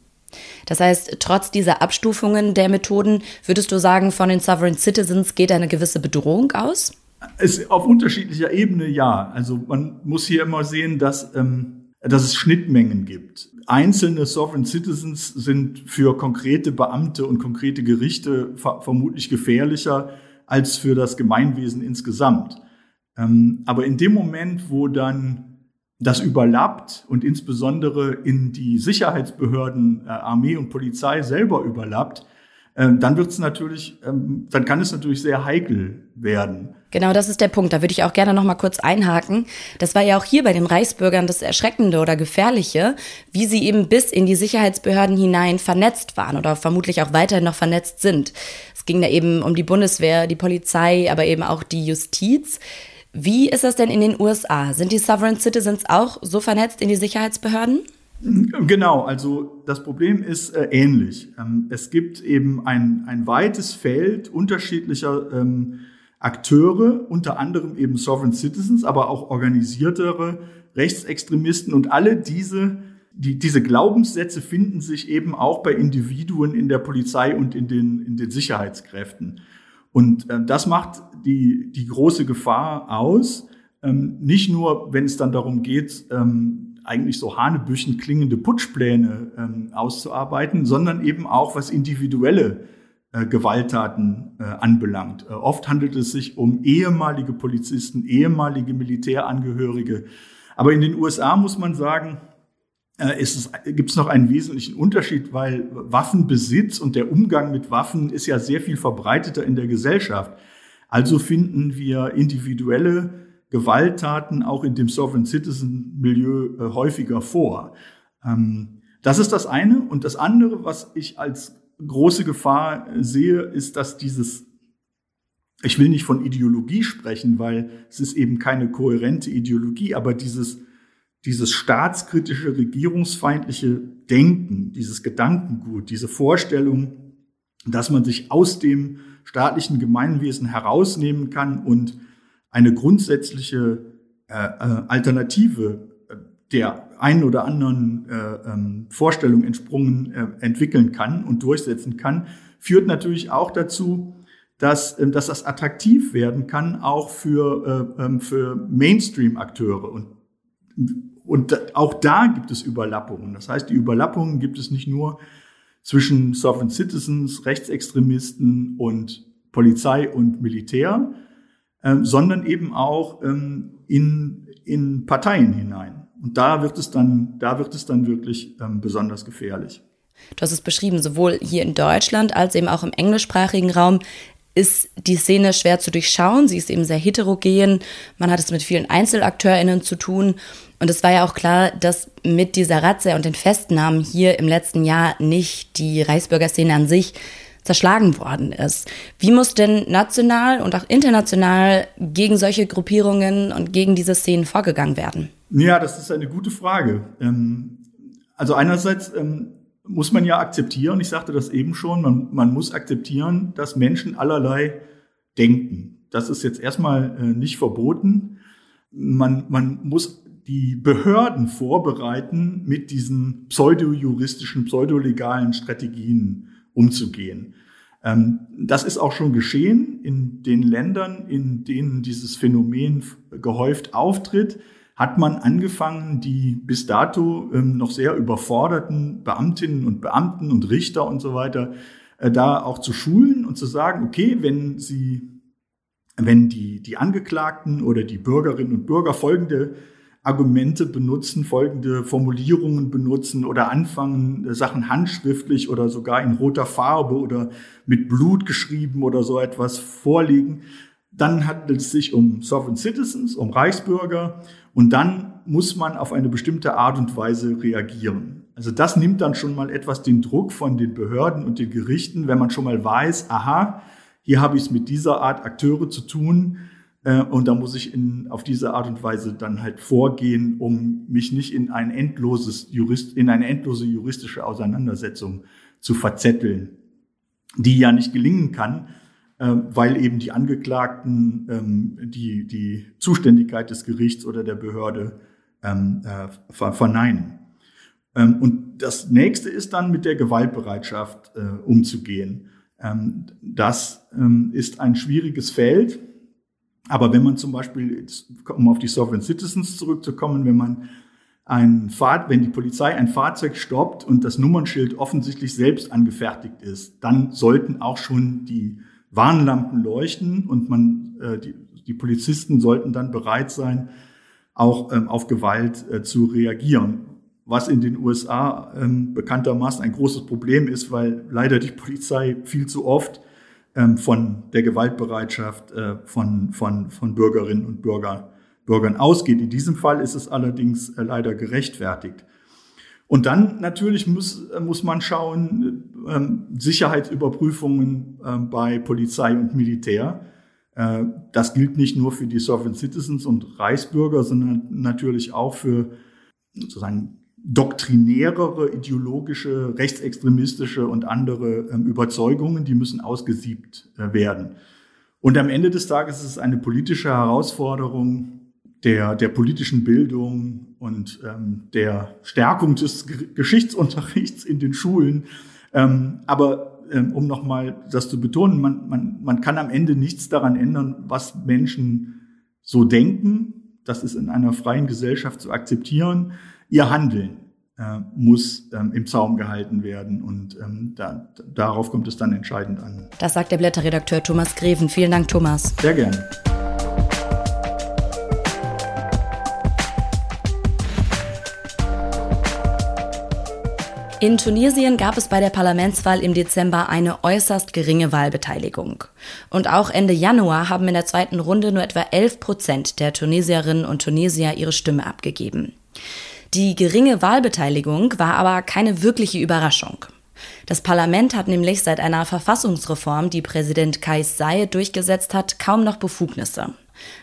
Das heißt, trotz dieser Abstufungen der Methoden, würdest du sagen, von den Sovereign Citizens geht eine gewisse Bedrohung aus? Es, auf unterschiedlicher Ebene ja. Also man muss hier immer sehen, dass, ähm, dass es Schnittmengen gibt. Einzelne Sovereign Citizens sind für konkrete Beamte und konkrete Gerichte ver vermutlich gefährlicher als für das Gemeinwesen insgesamt. Ähm, aber in dem Moment, wo dann das überlappt und insbesondere in die Sicherheitsbehörden, äh, Armee und Polizei selber überlappt, ähm, dann wird es natürlich, ähm, dann kann es natürlich sehr heikel werden. Genau, das ist der Punkt. Da würde ich auch gerne noch mal kurz einhaken. Das war ja auch hier bei den Reichsbürgern das Erschreckende oder Gefährliche, wie sie eben bis in die Sicherheitsbehörden hinein vernetzt waren oder vermutlich auch weiterhin noch vernetzt sind. Es ging da eben um die Bundeswehr, die Polizei, aber eben auch die Justiz. Wie ist das denn in den USA? Sind die Sovereign Citizens auch so vernetzt in die Sicherheitsbehörden? Genau, also das Problem ist äh, ähnlich. Ähm, es gibt eben ein, ein weites Feld unterschiedlicher ähm, Akteure, unter anderem eben Sovereign Citizens, aber auch organisiertere Rechtsextremisten und alle diese, die, diese Glaubenssätze finden sich eben auch bei Individuen in der Polizei und in den, in den Sicherheitskräften. Und äh, das macht die, die große Gefahr aus, ähm, nicht nur, wenn es dann darum geht, ähm, eigentlich so hanebüchen klingende Putschpläne ähm, auszuarbeiten, sondern eben auch was individuelle äh, Gewalttaten äh, anbelangt. Äh, oft handelt es sich um ehemalige Polizisten, ehemalige Militärangehörige. Aber in den USA muss man sagen, äh, gibt es noch einen wesentlichen Unterschied, weil Waffenbesitz und der Umgang mit Waffen ist ja sehr viel verbreiteter in der Gesellschaft. Also finden wir individuelle Gewalttaten auch in dem Sovereign Citizen Milieu äh, häufiger vor. Ähm, das ist das eine. Und das andere, was ich als große Gefahr sehe, ist, dass dieses, ich will nicht von Ideologie sprechen, weil es ist eben keine kohärente Ideologie, aber dieses, dieses staatskritische, regierungsfeindliche Denken, dieses Gedankengut, diese Vorstellung, dass man sich aus dem staatlichen Gemeinwesen herausnehmen kann und eine grundsätzliche äh, äh, Alternative äh, der einen oder anderen äh, ähm, Vorstellung entsprungen äh, entwickeln kann und durchsetzen kann, führt natürlich auch dazu, dass, äh, dass das attraktiv werden kann, auch für, äh, ähm, für Mainstream-Akteure. Und, und auch da gibt es Überlappungen. Das heißt, die Überlappungen gibt es nicht nur zwischen Sovereign Citizens, Rechtsextremisten und Polizei und Militär, ähm, sondern eben auch ähm, in, in Parteien hinein. Und da wird es dann, da wird es dann wirklich ähm, besonders gefährlich. Du hast es beschrieben, sowohl hier in Deutschland als eben auch im englischsprachigen Raum ist die Szene schwer zu durchschauen. Sie ist eben sehr heterogen. Man hat es mit vielen EinzelakteurInnen zu tun. Und es war ja auch klar, dass mit dieser Razzia und den Festnahmen hier im letzten Jahr nicht die Reichsbürgerszene an sich zerschlagen worden ist. Wie muss denn national und auch international gegen solche Gruppierungen und gegen diese Szenen vorgegangen werden? Ja, das ist eine gute Frage. Ähm, also einerseits ähm, muss man ja akzeptieren, ich sagte das eben schon, man, man muss akzeptieren, dass Menschen allerlei denken. Das ist jetzt erstmal äh, nicht verboten. Man, man muss die Behörden vorbereiten, mit diesen pseudojuristischen, pseudolegalen Strategien umzugehen. Ähm, das ist auch schon geschehen in den Ländern, in denen dieses Phänomen gehäuft auftritt hat man angefangen, die bis dato ähm, noch sehr überforderten Beamtinnen und Beamten und Richter und so weiter äh, da auch zu schulen und zu sagen, okay, wenn sie, wenn die, die Angeklagten oder die Bürgerinnen und Bürger folgende Argumente benutzen, folgende Formulierungen benutzen oder anfangen, äh, Sachen handschriftlich oder sogar in roter Farbe oder mit Blut geschrieben oder so etwas vorlegen, dann handelt es sich um Sovereign Citizens, um Reichsbürger und dann muss man auf eine bestimmte Art und Weise reagieren. Also das nimmt dann schon mal etwas den Druck von den Behörden und den Gerichten, wenn man schon mal weiß, aha, hier habe ich es mit dieser Art Akteure zu tun äh, und da muss ich in, auf diese Art und Weise dann halt vorgehen, um mich nicht in ein endloses Jurist, in eine endlose juristische Auseinandersetzung zu verzetteln, die ja nicht gelingen kann, äh, weil eben die Angeklagten ähm, die, die Zuständigkeit des Gerichts oder der Behörde ähm, äh, verneinen. Ähm, und das nächste ist dann mit der Gewaltbereitschaft äh, umzugehen. Ähm, das ähm, ist ein schwieriges Feld. Aber wenn man zum Beispiel, um auf die Sovereign Citizens zurückzukommen, wenn man ein Fahr wenn die Polizei ein Fahrzeug stoppt und das Nummernschild offensichtlich selbst angefertigt ist, dann sollten auch schon die Warnlampen leuchten und man, äh, die, die Polizisten sollten dann bereit sein, auch ähm, auf Gewalt äh, zu reagieren. Was in den USA ähm, bekanntermaßen ein großes Problem ist, weil leider die Polizei viel zu oft von der Gewaltbereitschaft äh, von, von, von Bürgerinnen und Bürger, Bürgern ausgeht. In diesem Fall ist es allerdings äh, leider gerechtfertigt. Und dann natürlich muss, äh, muss man schauen, ähm, Sicherheitsüberprüfungen äh, bei Polizei und Militär. Das gilt nicht nur für die Sovereign Citizens und Reichsbürger, sondern natürlich auch für sozusagen doktrinärere, ideologische, rechtsextremistische und andere ähm, Überzeugungen, die müssen ausgesiebt äh, werden. Und am Ende des Tages ist es eine politische Herausforderung der, der politischen Bildung und ähm, der Stärkung des Geschichtsunterrichts in den Schulen. Ähm, aber ähm, um nochmal das zu betonen, man, man, man kann am Ende nichts daran ändern, was Menschen so denken. Das ist in einer freien Gesellschaft zu akzeptieren ihr Handeln äh, muss ähm, im Zaum gehalten werden und ähm, da, darauf kommt es dann entscheidend an. Das sagt der Blätterredakteur Thomas Greven. Vielen Dank, Thomas. Sehr gerne. In Tunesien gab es bei der Parlamentswahl im Dezember eine äußerst geringe Wahlbeteiligung. Und auch Ende Januar haben in der zweiten Runde nur etwa 11 Prozent der Tunesierinnen und Tunesier ihre Stimme abgegeben. Die geringe Wahlbeteiligung war aber keine wirkliche Überraschung. Das Parlament hat nämlich seit einer Verfassungsreform, die Präsident Kais Saied durchgesetzt hat, kaum noch Befugnisse.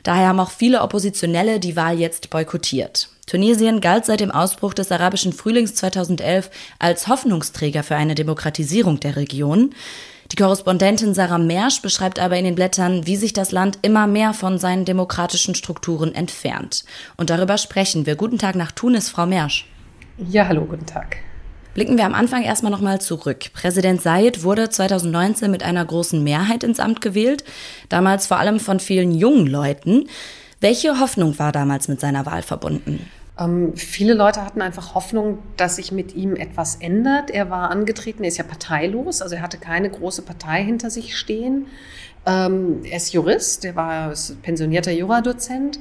Daher haben auch viele Oppositionelle die Wahl jetzt boykottiert. Tunesien galt seit dem Ausbruch des arabischen Frühlings 2011 als Hoffnungsträger für eine Demokratisierung der Region. Die Korrespondentin Sarah Mersch beschreibt aber in den Blättern, wie sich das Land immer mehr von seinen demokratischen Strukturen entfernt. Und darüber sprechen wir. Guten Tag nach Tunis, Frau Mersch. Ja, hallo, guten Tag. Blicken wir am Anfang erstmal nochmal zurück. Präsident Said wurde 2019 mit einer großen Mehrheit ins Amt gewählt, damals vor allem von vielen jungen Leuten. Welche Hoffnung war damals mit seiner Wahl verbunden? Ähm, viele Leute hatten einfach Hoffnung, dass sich mit ihm etwas ändert. Er war angetreten, er ist ja parteilos, also er hatte keine große Partei hinter sich stehen. Ähm, er ist Jurist, er war pensionierter Juradozent.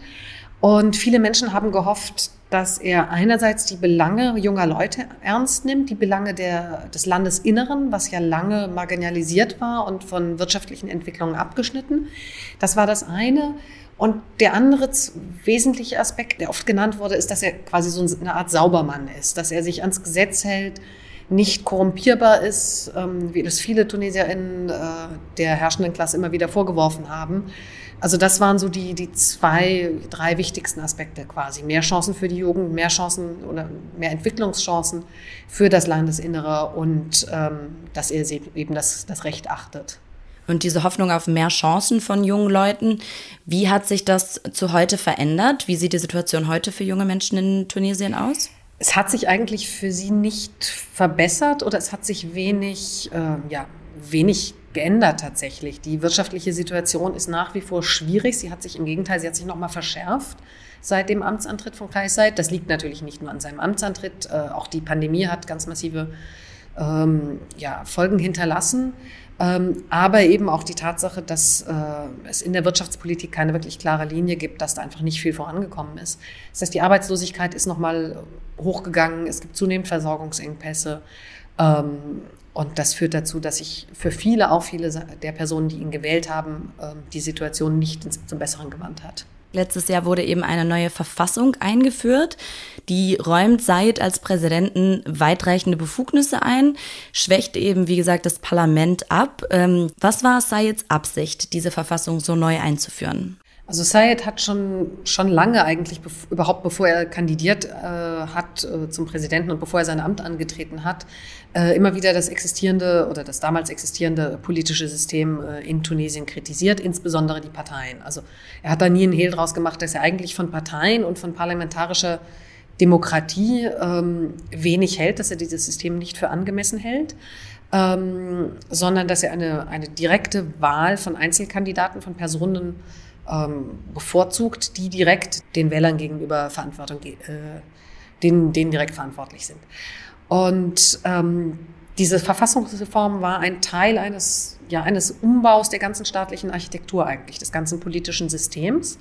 Und viele Menschen haben gehofft, dass er einerseits die Belange junger Leute ernst nimmt, die Belange der, des Landesinneren, was ja lange marginalisiert war und von wirtschaftlichen Entwicklungen abgeschnitten. Das war das eine. Und der andere wesentliche Aspekt, der oft genannt wurde, ist, dass er quasi so eine Art Saubermann ist, dass er sich ans Gesetz hält, nicht korrumpierbar ist, ähm, wie das viele TunesierInnen äh, der herrschenden Klasse immer wieder vorgeworfen haben. Also das waren so die, die zwei, drei wichtigsten Aspekte quasi. Mehr Chancen für die Jugend, mehr Chancen oder mehr Entwicklungschancen für das Landesinnere und ähm, dass er eben das, das Recht achtet. Und diese Hoffnung auf mehr Chancen von jungen Leuten, wie hat sich das zu heute verändert? Wie sieht die Situation heute für junge Menschen in Tunesien aus? Es hat sich eigentlich für sie nicht verbessert oder es hat sich wenig, äh, ja, wenig geändert tatsächlich. Die wirtschaftliche Situation ist nach wie vor schwierig. Sie hat sich im Gegenteil, sie hat sich nochmal verschärft seit dem Amtsantritt von Kaisait. Das liegt natürlich nicht nur an seinem Amtsantritt. Äh, auch die Pandemie hat ganz massive ähm, ja, Folgen hinterlassen. Ähm, aber eben auch die Tatsache, dass äh, es in der Wirtschaftspolitik keine wirklich klare Linie gibt, dass da einfach nicht viel vorangekommen ist. Das heißt, die Arbeitslosigkeit ist nochmal hochgegangen, es gibt zunehmend Versorgungsengpässe. Ähm, und das führt dazu, dass sich für viele, auch viele der Personen, die ihn gewählt haben, ähm, die Situation nicht zum Besseren gewandt hat. Letztes Jahr wurde eben eine neue Verfassung eingeführt. Die räumt Said als Präsidenten weitreichende Befugnisse ein, schwächt eben, wie gesagt, das Parlament ab. Ähm, was war Saids Absicht, diese Verfassung so neu einzuführen? Also Sayed hat schon, schon lange eigentlich, bev überhaupt bevor er kandidiert äh, hat äh, zum Präsidenten und bevor er sein Amt angetreten hat, äh, immer wieder das existierende oder das damals existierende politische System äh, in Tunesien kritisiert, insbesondere die Parteien. Also er hat da nie einen Hehl draus gemacht, dass er eigentlich von Parteien und von parlamentarischer Demokratie ähm, wenig hält, dass er dieses System nicht für angemessen hält. Ähm, sondern dass er eine, eine direkte Wahl von Einzelkandidaten, von Personen ähm, bevorzugt, die direkt den Wählern gegenüber Verantwortung, äh, denen, denen direkt verantwortlich sind. Und ähm, diese Verfassungsreform war ein Teil eines, ja, eines Umbaus der ganzen staatlichen Architektur eigentlich, des ganzen politischen Systems.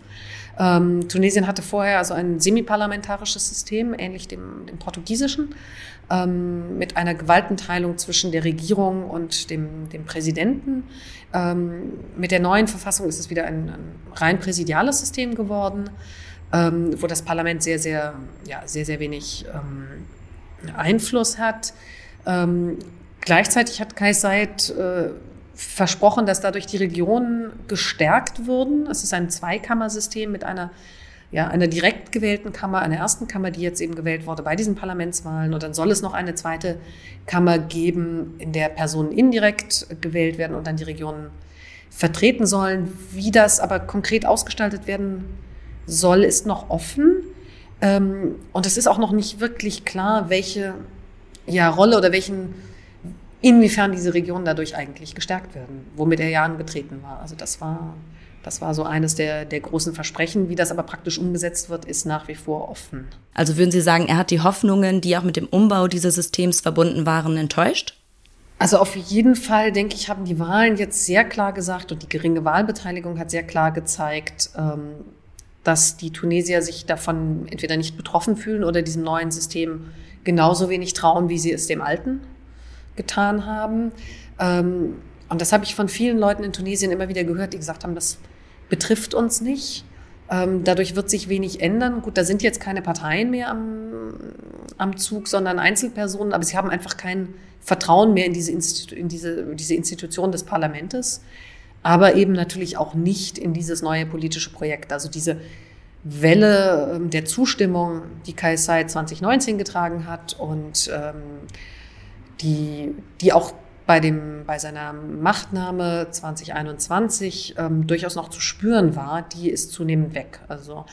Ähm, Tunesien hatte vorher also ein semiparlamentarisches System, ähnlich dem, dem portugiesischen, ähm, mit einer Gewaltenteilung zwischen der Regierung und dem, dem Präsidenten. Ähm, mit der neuen Verfassung ist es wieder ein, ein rein präsidiales System geworden, ähm, wo das Parlament sehr, sehr, ja, sehr, sehr wenig ähm, Einfluss hat. Ähm, gleichzeitig hat Kai Said äh, versprochen, dass dadurch die Regionen gestärkt würden. Es ist ein Zweikammersystem mit einer, ja, einer direkt gewählten Kammer, einer ersten Kammer, die jetzt eben gewählt wurde bei diesen Parlamentswahlen. Und dann soll es noch eine zweite Kammer geben, in der Personen indirekt gewählt werden und dann die Regionen vertreten sollen. Wie das aber konkret ausgestaltet werden soll, ist noch offen. Ähm, und es ist auch noch nicht wirklich klar, welche ja, Rolle oder welchen inwiefern diese Regionen dadurch eigentlich gestärkt werden, womit er ja angetreten war. Also das war, das war so eines der, der großen Versprechen. Wie das aber praktisch umgesetzt wird, ist nach wie vor offen. Also würden Sie sagen, er hat die Hoffnungen, die auch mit dem Umbau dieses Systems verbunden waren, enttäuscht? Also auf jeden Fall, denke ich, haben die Wahlen jetzt sehr klar gesagt und die geringe Wahlbeteiligung hat sehr klar gezeigt, ähm, dass die Tunesier sich davon entweder nicht betroffen fühlen oder diesem neuen System genauso wenig trauen, wie sie es dem alten getan haben. Ähm, und das habe ich von vielen Leuten in Tunesien immer wieder gehört, die gesagt haben, das betrifft uns nicht. Ähm, dadurch wird sich wenig ändern. Gut, da sind jetzt keine Parteien mehr am, am Zug, sondern Einzelpersonen, aber sie haben einfach kein Vertrauen mehr in diese, Institu in diese, diese Institution des Parlaments, aber eben natürlich auch nicht in dieses neue politische Projekt. Also diese Welle ähm, der Zustimmung, die KSI 2019 getragen hat und ähm, die, die auch bei, dem, bei seiner Machtnahme 2021 ähm, durchaus noch zu spüren war, die ist zunehmend weg. Also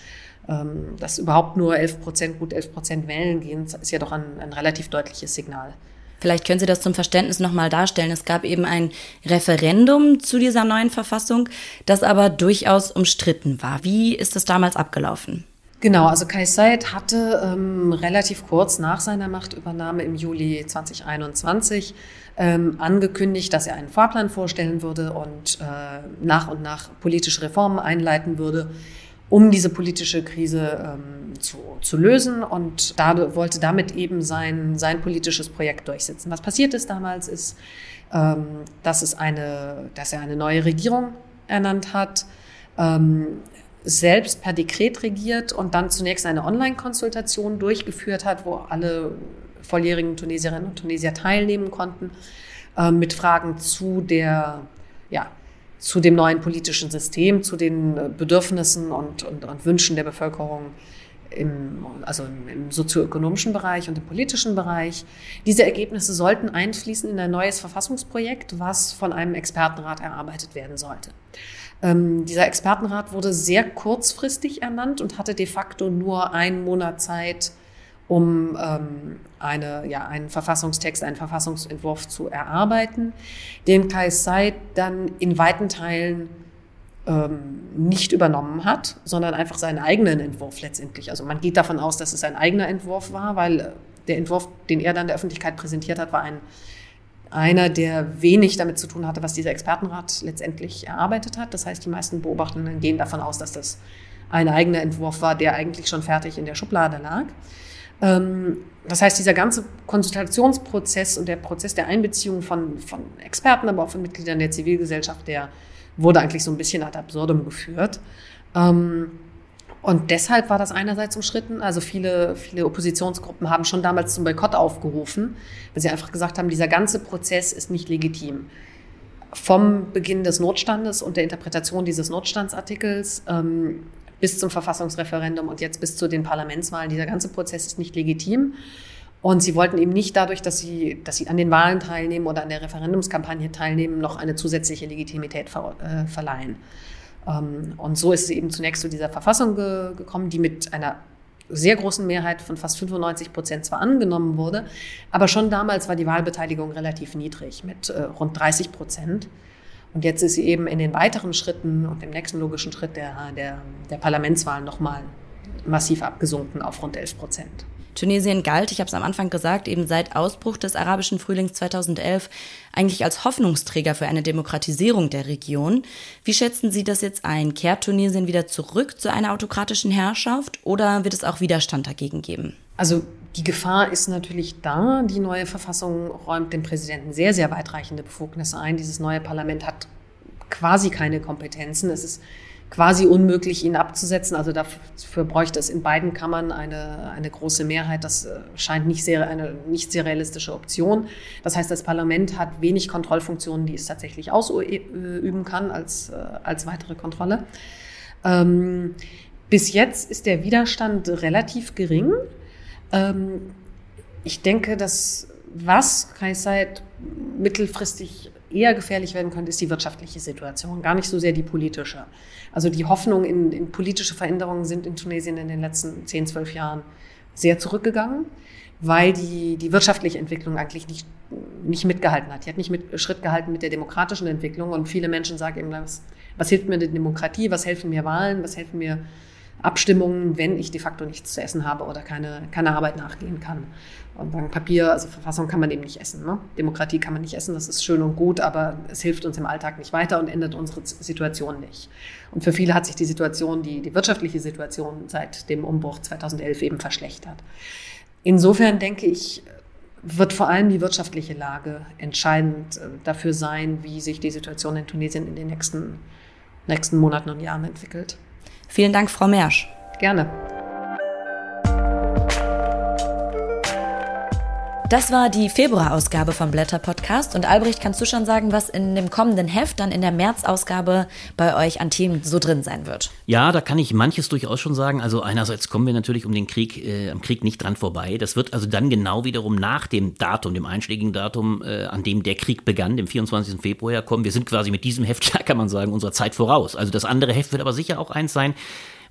ähm, dass überhaupt nur 11 Prozent, gut 11 Prozent wählen gehen, ist ja doch ein, ein relativ deutliches Signal. Vielleicht können Sie das zum Verständnis nochmal darstellen. Es gab eben ein Referendum zu dieser neuen Verfassung, das aber durchaus umstritten war. Wie ist das damals abgelaufen? Genau, also Kai Said hatte ähm, relativ kurz nach seiner Machtübernahme im Juli 2021 ähm, angekündigt, dass er einen Fahrplan vorstellen würde und äh, nach und nach politische Reformen einleiten würde, um diese politische Krise ähm, zu, zu lösen und da, wollte damit eben sein, sein politisches Projekt durchsetzen. Was passiert ist damals, ist, ähm, dass, es eine, dass er eine neue Regierung ernannt hat. Ähm, selbst per Dekret regiert und dann zunächst eine Online-Konsultation durchgeführt hat, wo alle volljährigen Tunesierinnen und Tunesier teilnehmen konnten, äh, mit Fragen zu der, ja, zu dem neuen politischen System, zu den äh, Bedürfnissen und, und, und Wünschen der Bevölkerung im, also im, im sozioökonomischen Bereich und im politischen Bereich. Diese Ergebnisse sollten einfließen in ein neues Verfassungsprojekt, was von einem Expertenrat erarbeitet werden sollte. Ähm, dieser Expertenrat wurde sehr kurzfristig ernannt und hatte de facto nur einen Monat Zeit, um ähm, eine, ja, einen Verfassungstext, einen Verfassungsentwurf zu erarbeiten, den Kai Said dann in weiten Teilen ähm, nicht übernommen hat, sondern einfach seinen eigenen Entwurf letztendlich. Also man geht davon aus, dass es ein eigener Entwurf war, weil der Entwurf, den er dann der Öffentlichkeit präsentiert hat, war ein einer, der wenig damit zu tun hatte, was dieser Expertenrat letztendlich erarbeitet hat. Das heißt, die meisten Beobachtenden gehen davon aus, dass das ein eigener Entwurf war, der eigentlich schon fertig in der Schublade lag. Ähm, das heißt, dieser ganze Konsultationsprozess und der Prozess der Einbeziehung von, von Experten, aber auch von Mitgliedern der Zivilgesellschaft, der wurde eigentlich so ein bisschen ad absurdum geführt. Ähm, Und deshalb war das einerseits umstritten. Also viele, viele Oppositionsgruppen haben schon damals zum Boykott aufgerufen, weil sie einfach gesagt haben, dieser ganze Prozess ist nicht legitim. Vom Beginn des Notstandes und der Interpretation dieses Notstandsartikels ähm, bis zum Verfassungsreferendum und jetzt bis zu den Parlamentswahlen, dieser ganze Prozess ist nicht legitim. Und sie wollten eben nicht dadurch, dass sie, dass sie an den Wahlen teilnehmen oder an der Referendumskampagne teilnehmen, noch eine zusätzliche Legitimität ver, äh, verleihen. Ähm, und so ist es eben zunächst zu dieser Verfassung ge gekommen, die mit einer sehr großen Mehrheit von fast 95 Prozent zwar angenommen wurde, aber schon damals war die Wahlbeteiligung relativ niedrig mit äh, rund 30 Prozent. Und jetzt ist sie eben in den weiteren Schritten und im nächsten logischen Schritt der, der, der Parlamentswahlen nochmal massiv abgesunken auf rund 11 Prozent. Tunesien galt, ich habe es am Anfang gesagt, eben seit Ausbruch des arabischen Frühlings 2011 eigentlich als Hoffnungsträger für eine Demokratisierung der Region. Wie schätzen Sie das jetzt ein? Kehrt Tunesien wieder zurück zu einer autokratischen Herrschaft oder wird es auch Widerstand dagegen geben? Also die Gefahr ist natürlich da. Die neue Verfassung räumt dem Präsidenten sehr, sehr weitreichende Befugnisse ein. Dieses neue Parlament hat quasi keine Kompetenzen. Es ist quasi unmöglich, ihn abzusetzen. Also dafür bräuchte es in beiden Kammern eine, eine große Mehrheit. Das äh, scheint nicht sehr, eine nicht sehr realistische Option. Das heißt, das Parlament hat wenig Kontrollfunktionen, die es tatsächlich ausüben kann als, äh, als weitere Kontrolle. Ähm, bis jetzt ist der Widerstand relativ gering. Ähm, ich denke, dass was Kaisait mittelfristig eher gefährlich werden könnte, ist die wirtschaftliche Situation, gar nicht so sehr die politische. Also die Hoffnungen in, in politische Veränderungen sind in Tunesien in den letzten 10, 12 Jahren sehr zurückgegangen, weil die, die wirtschaftliche Entwicklung eigentlich nicht, nicht mitgehalten hat. Die hat nicht mit, Schritt gehalten mit der demokratischen Entwicklung und viele Menschen sagen eben, was, was hilft mir die Demokratie, was helfen mir Wahlen, was helfen mir Abstimmungen, wenn ich de facto nichts zu essen habe oder keine, keine Arbeit nachgehen kann. Und dann Papier, also Verfassung kann man eben nicht essen. Ne? Demokratie kann man nicht essen, das ist schön und gut, aber es hilft uns im Alltag nicht weiter und ändert unsere Situation nicht. Und für viele hat sich die Situation, die, die wirtschaftliche Situation seit dem Umbruch 2011 eben verschlechtert. Insofern denke ich, wird vor allem die wirtschaftliche Lage entscheidend äh, dafür sein, wie sich die Situation in Tunesien in den nächsten, nächsten Monaten und Jahren entwickelt. Vielen Dank, Frau Mersch. Gerne. Das war die Februarausgabe vom Blätter Podcast. Und Albrecht, kannst du schon sagen, was in dem kommenden Heft, dann in der März-Ausgabe bei euch an Themen so drin sein wird? Ja, da kann ich manches durchaus schon sagen. Also einerseits kommen wir natürlich um den Krieg, äh, am Krieg nicht dran vorbei. Das wird also dann genau wiederum nach dem Datum, dem einschlägigen Datum, äh, an dem der Krieg begann, dem 24. Februar kommen. Wir sind quasi mit diesem Heft, kann man sagen, unserer Zeit voraus. Also das andere Heft wird aber sicher auch eins sein,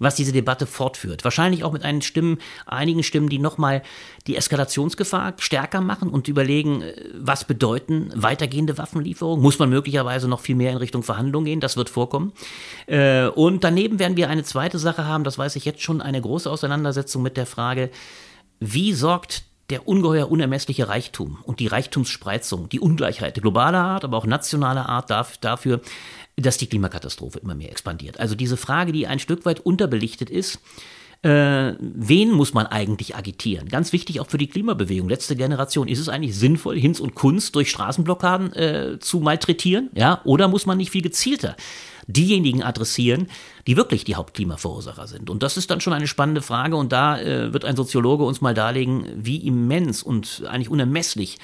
was diese Debatte fortführt. Wahrscheinlich auch mit einigen Stimmen, einigen Stimmen, die nochmal die Eskalationsgefahr stärker machen und überlegen, äh, was bedeuten weitergehende Waffenlieferungen? Muss man möglicherweise noch viel mehr in Richtung Verhandlungen gehen? Das wird vorkommen. Äh, und daneben werden wir eine zweite Sache haben, das weiß ich jetzt schon, eine große Auseinandersetzung mit der Frage, wie sorgt der ungeheuer unermessliche Reichtum und die Reichtumsspreizung, die Ungleichheit globaler Art, aber auch nationaler Art dafür, dass die Klimakatastrophe immer mehr expandiert. Also diese Frage, die ein Stück weit unterbelichtet ist, äh, wen muss man eigentlich agitieren? Ganz wichtig auch für die Klimabewegung. Letzte Generation, ist es eigentlich sinnvoll, Hinz und Kunst durch Straßenblockaden äh, zu malträtieren? Ja? Oder muss man nicht viel gezielter diejenigen adressieren, die wirklich die Hauptklimaverursacher sind? Und das ist dann schon eine spannende Frage und da äh, wird ein Soziologe uns mal darlegen, wie immens und eigentlich unermesslich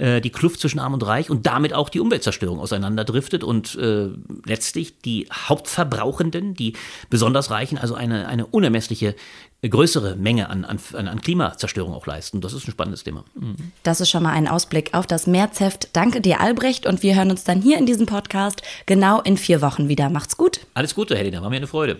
äh, die Kluft zwischen Arm und Reich und damit auch die Umweltzerstörung auseinanderdriftet und äh, letztlich die Hauptverbrauchenden, die besonders Reichen, also eine, eine unermessliche äh, größere Menge an, an, an Klimazerstörung auch leisten. Das ist ein spannendes Thema. Mhm. Das ist schon mal ein Ausblick auf das Märzheft. Danke dir, Albrecht, und wir hören uns dann hier in diesem Podcast genau in vier Wochen wieder. Macht's gut. Alles Gute, Helena, war mir eine Freude.